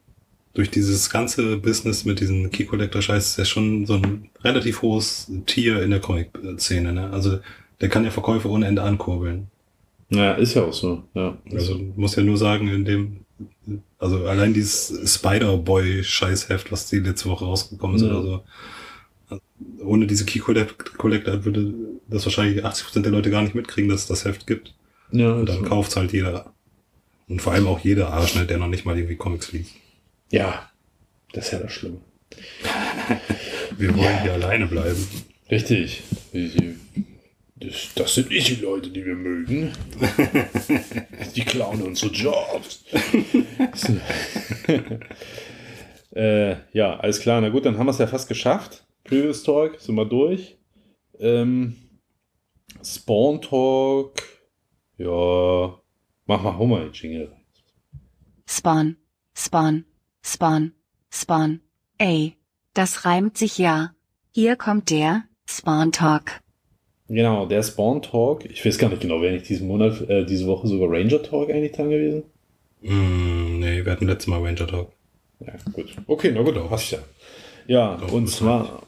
durch dieses ganze Business mit diesen Key Collector Scheiß ist er schon so ein relativ hohes Tier in der Comic-Szene, ne? Also der kann ja Verkäufe ohne Ende ankurbeln. Ja, ist ja auch so. Ja. Also muss ja nur sagen, in dem, also allein dieses Spider-Boy-Scheißheft, was die letzte Woche rausgekommen ist Ja. oder so. Ohne diese Key Collect- Collector würde das wahrscheinlich 80% der Leute gar nicht mitkriegen, dass es das Heft gibt. ja Und dann also- kauft's halt jeder. Und vor allem auch jeder Arsch, ne, der noch nicht mal irgendwie Comics liest. Ja, das ist ja das Schlimme. Wir wollen hier alleine bleiben. Richtig. Das, das sind nicht die Leute, die wir mögen. Die klauen unsere Jobs. äh, ja, alles klar. Na gut, dann haben wir es ja fast geschafft. Previous Talk, sind wir durch. Ähm, Spawn Talk. Ja, mach mal Homer den Jingle. Spawn, Spawn, Spawn, Spawn. Ey, das reimt sich ja. Hier kommt der Spawn Talk. Genau, der Spawn Talk. Ich weiß gar nicht genau, wäre nicht diesen Monat, äh, diese Woche sogar Ranger Talk eigentlich dran gewesen? Mm, nee, wir hatten letztes Mal Ranger Talk. Ja, gut. Okay, na gut, passt ja. Ja, Doch, und zwar,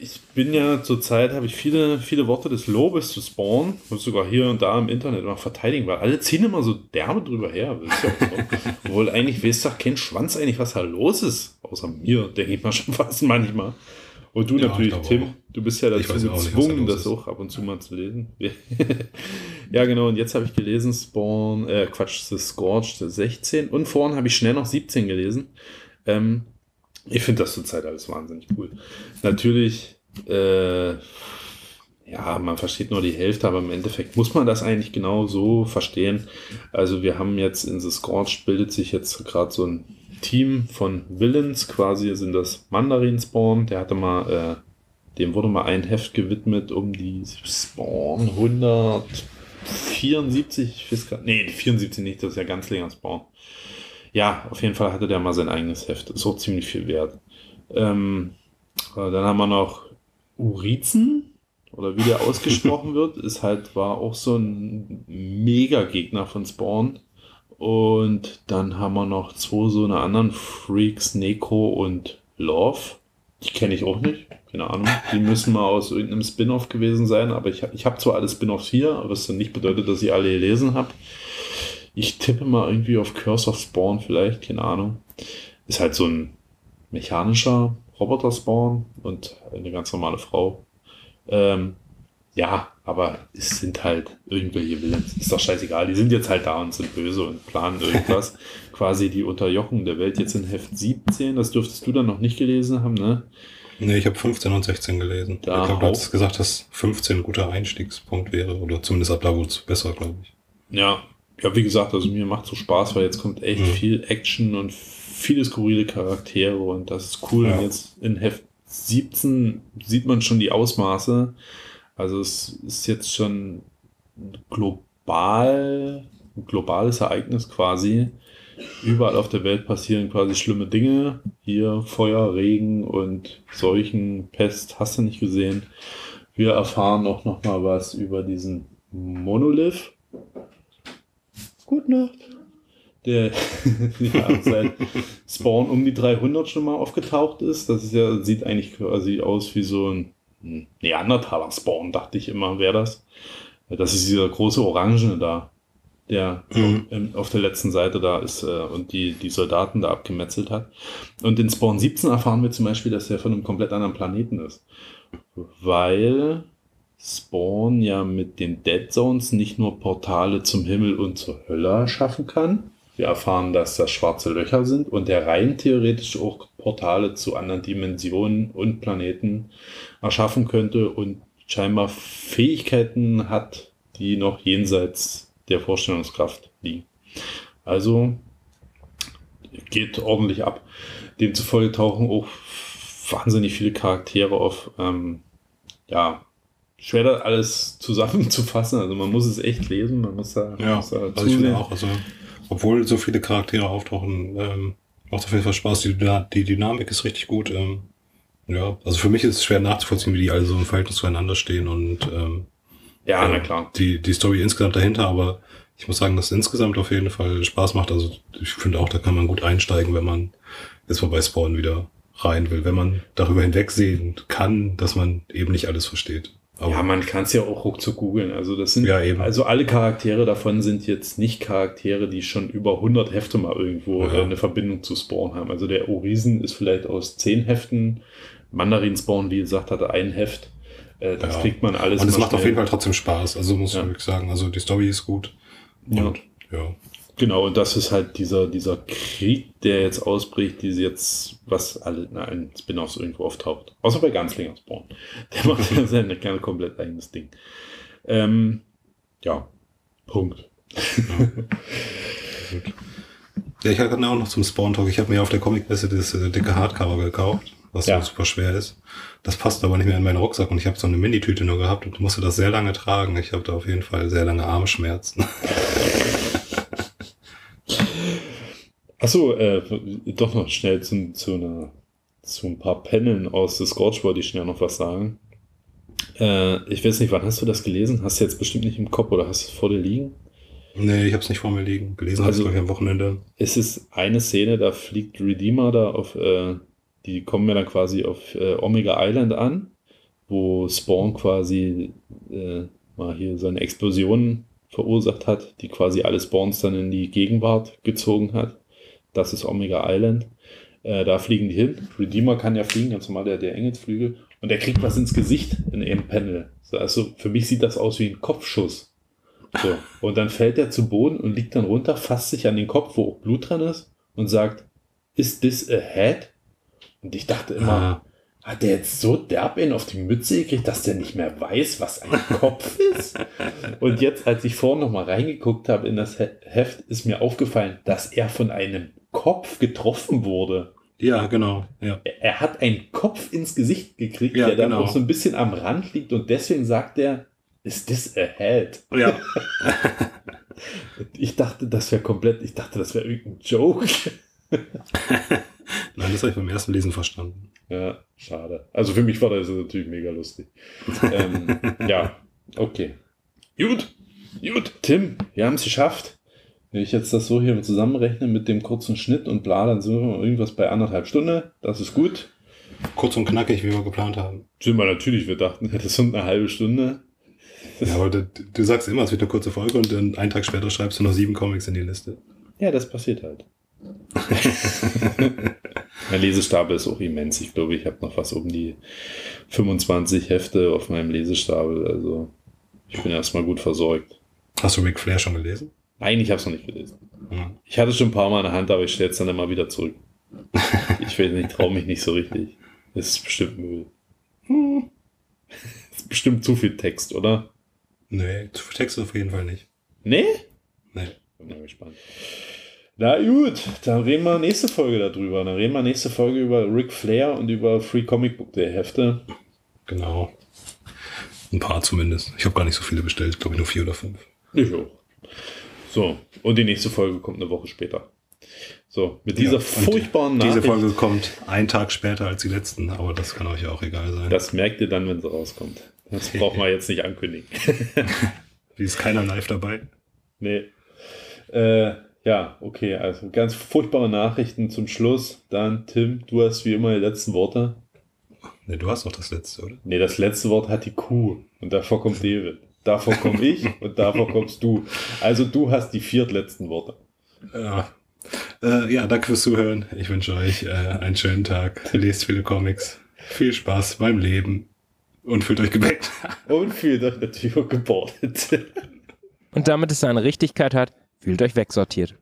ich bin ja zurzeit, habe ich viele, viele Worte des Lobes zu Spawn, muss sogar hier und da im Internet immer verteidigen, weil alle ziehen immer so derbe drüber her. Ja so. Obwohl eigentlich weiß doch kein Schwanz eigentlich, was da los ist. Außer mir, denke ich mal schon fast manchmal. Und du Ja, natürlich, Tim, auch. du bist ja dazu da gezwungen, los das auch ab und zu mal zu lesen. ja, genau, und jetzt habe ich gelesen Spawn, äh, Quatsch, The Scorched 16 und vorhin habe ich schnell noch 17 gelesen. Ähm, ich finde das zurzeit alles wahnsinnig cool. Natürlich, äh, ja, man versteht nur die Hälfte, aber im Endeffekt muss man das eigentlich genau so verstehen. Also wir haben jetzt in The Scorched bildet sich jetzt gerade so ein Team von Villains, quasi sind das Mandarin Spawn, der hatte mal, äh, dem wurde mal ein Heft gewidmet um die Spawn 174, ich weiß gar nee, die 74 nicht, das ist ja ganz länger Spawn. Ja, auf jeden Fall hatte der mal sein eigenes Heft. Ist auch ziemlich viel wert. Ähm, äh, dann haben wir noch Urizen, oder wie der ausgesprochen wird, ist halt, war auch so ein Mega-Gegner von Spawn. Und dann haben wir noch zwei so eine anderen Freaks, Neko und Love. Die kenne ich auch nicht. Keine Ahnung. Die müssen mal aus irgendeinem Spin-off gewesen sein. Aber ich, ich habe zwar alle Spin-offs hier, was dann nicht bedeutet, dass ich alle gelesen habe. Ich tippe mal irgendwie auf Curse of Spawn vielleicht, keine Ahnung. Ist halt so ein mechanischer Roboter-Spawn und eine ganz normale Frau. Ähm, ja, aber es sind halt irgendwelche Villains. Ist doch scheißegal. Die sind jetzt halt da und sind böse und planen irgendwas. Quasi die Unterjochung der Welt jetzt in Heft 17. Das dürftest du dann noch nicht gelesen haben, ne? Nee, ich habe 15 und 16 gelesen. Da ich glaube, du hast gesagt, dass 15 ein guter Einstiegspunkt wäre. Oder zumindest ab da wurde es besser, glaube ich. Ja, ja, wie gesagt, also mir macht so Spaß, weil jetzt kommt echt Mhm. viel Action und viele skurrile Charaktere und das ist cool. Ja. Und jetzt in Heft 17 sieht man schon die Ausmaße. Also es ist jetzt schon global, ein globales Ereignis quasi. Überall auf der Welt passieren quasi schlimme Dinge. Hier Feuer, Regen und Seuchen, Pest, hast du nicht gesehen. Wir erfahren auch noch mal was über diesen Monolith. Gute Nacht. Der ja, seit Spawn um die 300 schon mal aufgetaucht ist. Das ist ja, sieht eigentlich quasi aus wie so ein Neandertaler-Spawn, dachte ich immer, wäre das. Das ist dieser große Orangene da, der Mhm. auf der letzten Seite da ist äh, und die, die Soldaten da abgemetzelt hat. Und in Spawn 17 erfahren wir zum Beispiel, dass er von einem komplett anderen Planeten ist. Weil Spawn ja mit den Dead Zones nicht nur Portale zum Himmel und zur Hölle schaffen kann. Wir erfahren, dass das schwarze Löcher sind und er rein theoretisch auch Portale zu anderen Dimensionen und Planeten erschaffen könnte und scheinbar Fähigkeiten hat, die noch jenseits der Vorstellungskraft liegen. Also geht ordentlich ab. Demzufolge tauchen auch wahnsinnig viele Charaktere auf. Ähm, ja, schwer das alles zusammenzufassen. Also man muss es echt lesen, man muss da, Ja, muss da also ich finde auch, also, obwohl so viele Charaktere auftauchen, ähm, macht auf jeden Fall Spaß. Die, die Dynamik ist richtig gut. Ähm, ja, also für mich ist es schwer nachzuvollziehen, wie die alle so im Verhältnis zueinander stehen und ähm, Ja, na klar. Die, die Story insgesamt dahinter, aber ich muss sagen, dass es insgesamt auf jeden Fall Spaß macht. Also ich finde auch, da kann man gut einsteigen, wenn man jetzt mal bei Spawn wieder rein will, wenn man darüber hinwegsehen kann, dass man eben nicht alles versteht. Aber Ja, man kann es ja auch ruckzuck googeln. Also das sind, Ja, eben. also alle Charaktere davon sind jetzt nicht Charaktere, die schon über 100 Hefte mal irgendwo Ja. äh, eine Verbindung zu Spawn haben. Also der Orisen ist vielleicht aus 10 Heften. Mandarin Spawn, wie gesagt, hatte ein Heft. Äh, das Ja. kriegt man alles. und es macht auf schnell. jeden Fall trotzdem Spaß. Also muss Ja. ich wirklich sagen, also die Story ist gut. Ja. Und ja. Genau, und das ist halt dieser, dieser Krieg, der jetzt ausbricht, die jetzt, was alle in allen Spin-offs irgendwo auftaucht. Außer bei Ganzlinger Spawn. Der macht ja sein gerne komplett eigenes Ding. Ähm, ja, Punkt. Ja, ich hatte auch noch zum Spawn Talk. Ich habe mir auf der Comic-Messe das äh, dicke Hardcover gekauft, was Ja. super schwer ist. Das passt aber nicht mehr in meinen Rucksack und ich habe so eine Minitüte nur gehabt und musste das sehr lange tragen. Ich habe da auf jeden Fall sehr lange Armschmerzen. Achso, äh, doch noch schnell zu, zu, einer, zu ein paar Paneln aus The Scorch wollte ich schnell noch was sagen. Äh, ich weiß nicht, wann hast du das gelesen? Hast du jetzt bestimmt nicht im Kopf oder hast du es vor dir liegen? nee, ich habe es nicht vor mir liegen. Gelesen habe Also- glaube ich am Wochenende. Es ist eine Szene, da fliegt Redeemer da auf, äh, die kommen ja dann quasi auf äh, Omega Island an, wo Spawn quasi äh, mal hier seine Explosion verursacht hat, die quasi alle Spawns dann in die Gegenwart gezogen hat. Das ist Omega Island. Äh, da fliegen die hin. Redeemer kann ja fliegen, ganz normal der, der Engelsflügel. Und er kriegt was ins Gesicht in einem Panel. So, Also für mich sieht das aus wie ein Kopfschuss. So. Und dann fällt er zu Boden und liegt dann runter, fasst sich an den Kopf, wo auch Blut dran ist, und sagt, Is this a head? Und ich dachte immer, Ah, hat der jetzt so derb ihn auf die Mütze gekriegt, dass der nicht mehr weiß, was ein Kopf ist? Und jetzt, als ich vorhin noch mal reingeguckt habe in das He- Heft, ist mir aufgefallen, dass er von einem Kopf getroffen wurde. ja, genau. Ja. Er- hat einen Kopf ins Gesicht gekriegt, Ja, der dann genau. auch so ein bisschen am Rand liegt und deswegen sagt er, is this a head? ja. Ich dachte, das wäre komplett, ich dachte, das wäre irgendein Joke. Nein, das habe ich beim ersten Lesen verstanden. Ja, schade. Also für mich war das natürlich mega lustig. ähm, ja, okay. Gut, gut. Tim, wir haben es geschafft. Wenn ich jetzt das so hier zusammenrechne mit dem kurzen Schnitt und bla, dann sind wir irgendwas bei anderthalb Stunden. Das ist gut. Kurz und knackig, wie wir geplant haben. Sind wir natürlich, wir dachten, das sind eine halbe Stunde. Ja, aber du, du sagst immer, es wird eine kurze Folge und dann einen Tag später schreibst du noch sieben Comics in die Liste. Ja, das passiert halt. mein Lesestapel ist auch immens. Ich glaube, ich habe noch was um die 25 Hefte auf meinem Lesestapel. Also ich bin erstmal gut versorgt. Hast du Ric Flair schon gelesen? Nein, ich habe es noch nicht gelesen. Ja. Ich hatte schon ein paar Mal in der Hand, aber ich stelle es dann immer wieder zurück. Ich will nicht, traue mich nicht so richtig. Das ist bestimmt Müll. Hm. Ist bestimmt zu viel Text, oder? Nee, Text auf jeden Fall nicht. Nee? Nee. Bin mal gespannt. Na gut, dann reden wir nächste Folge darüber. Dann reden wir nächste Folge über Ric Flair und über Free Comic Book Day Hefte. Genau. Ein paar zumindest. Ich habe gar nicht so viele bestellt, glaube ich nur vier oder fünf. Ich auch. So, und die nächste Folge kommt eine Woche später. So, mit dieser Ja, furchtbaren Diese Nachricht. Folge kommt einen Tag später als die letzten, aber das kann euch ja auch egal sein. Das merkt ihr dann, wenn sie rauskommt. Das braucht man jetzt nicht ankündigen. Wie ist keiner live dabei? Nee. Äh, ja, okay, also ganz furchtbare Nachrichten zum Schluss. Dann, Tim, du hast wie immer die letzten Worte. Nee, du hast doch das letzte, oder? Nee, das letzte Wort hat die Kuh. Und davor kommt David. Davor komme ich und davor kommst du. Also du hast die viertletzten Worte. Ja. Äh, ja, danke fürs Zuhören. Ich wünsche euch äh, einen schönen Tag. Lest viele Comics. Viel Spaß beim Leben. Und fühlt euch gebackt. Und fühlt euch natürlich auch gebordet. Und damit es seine Richtigkeit hat, fühlt euch wegsortiert.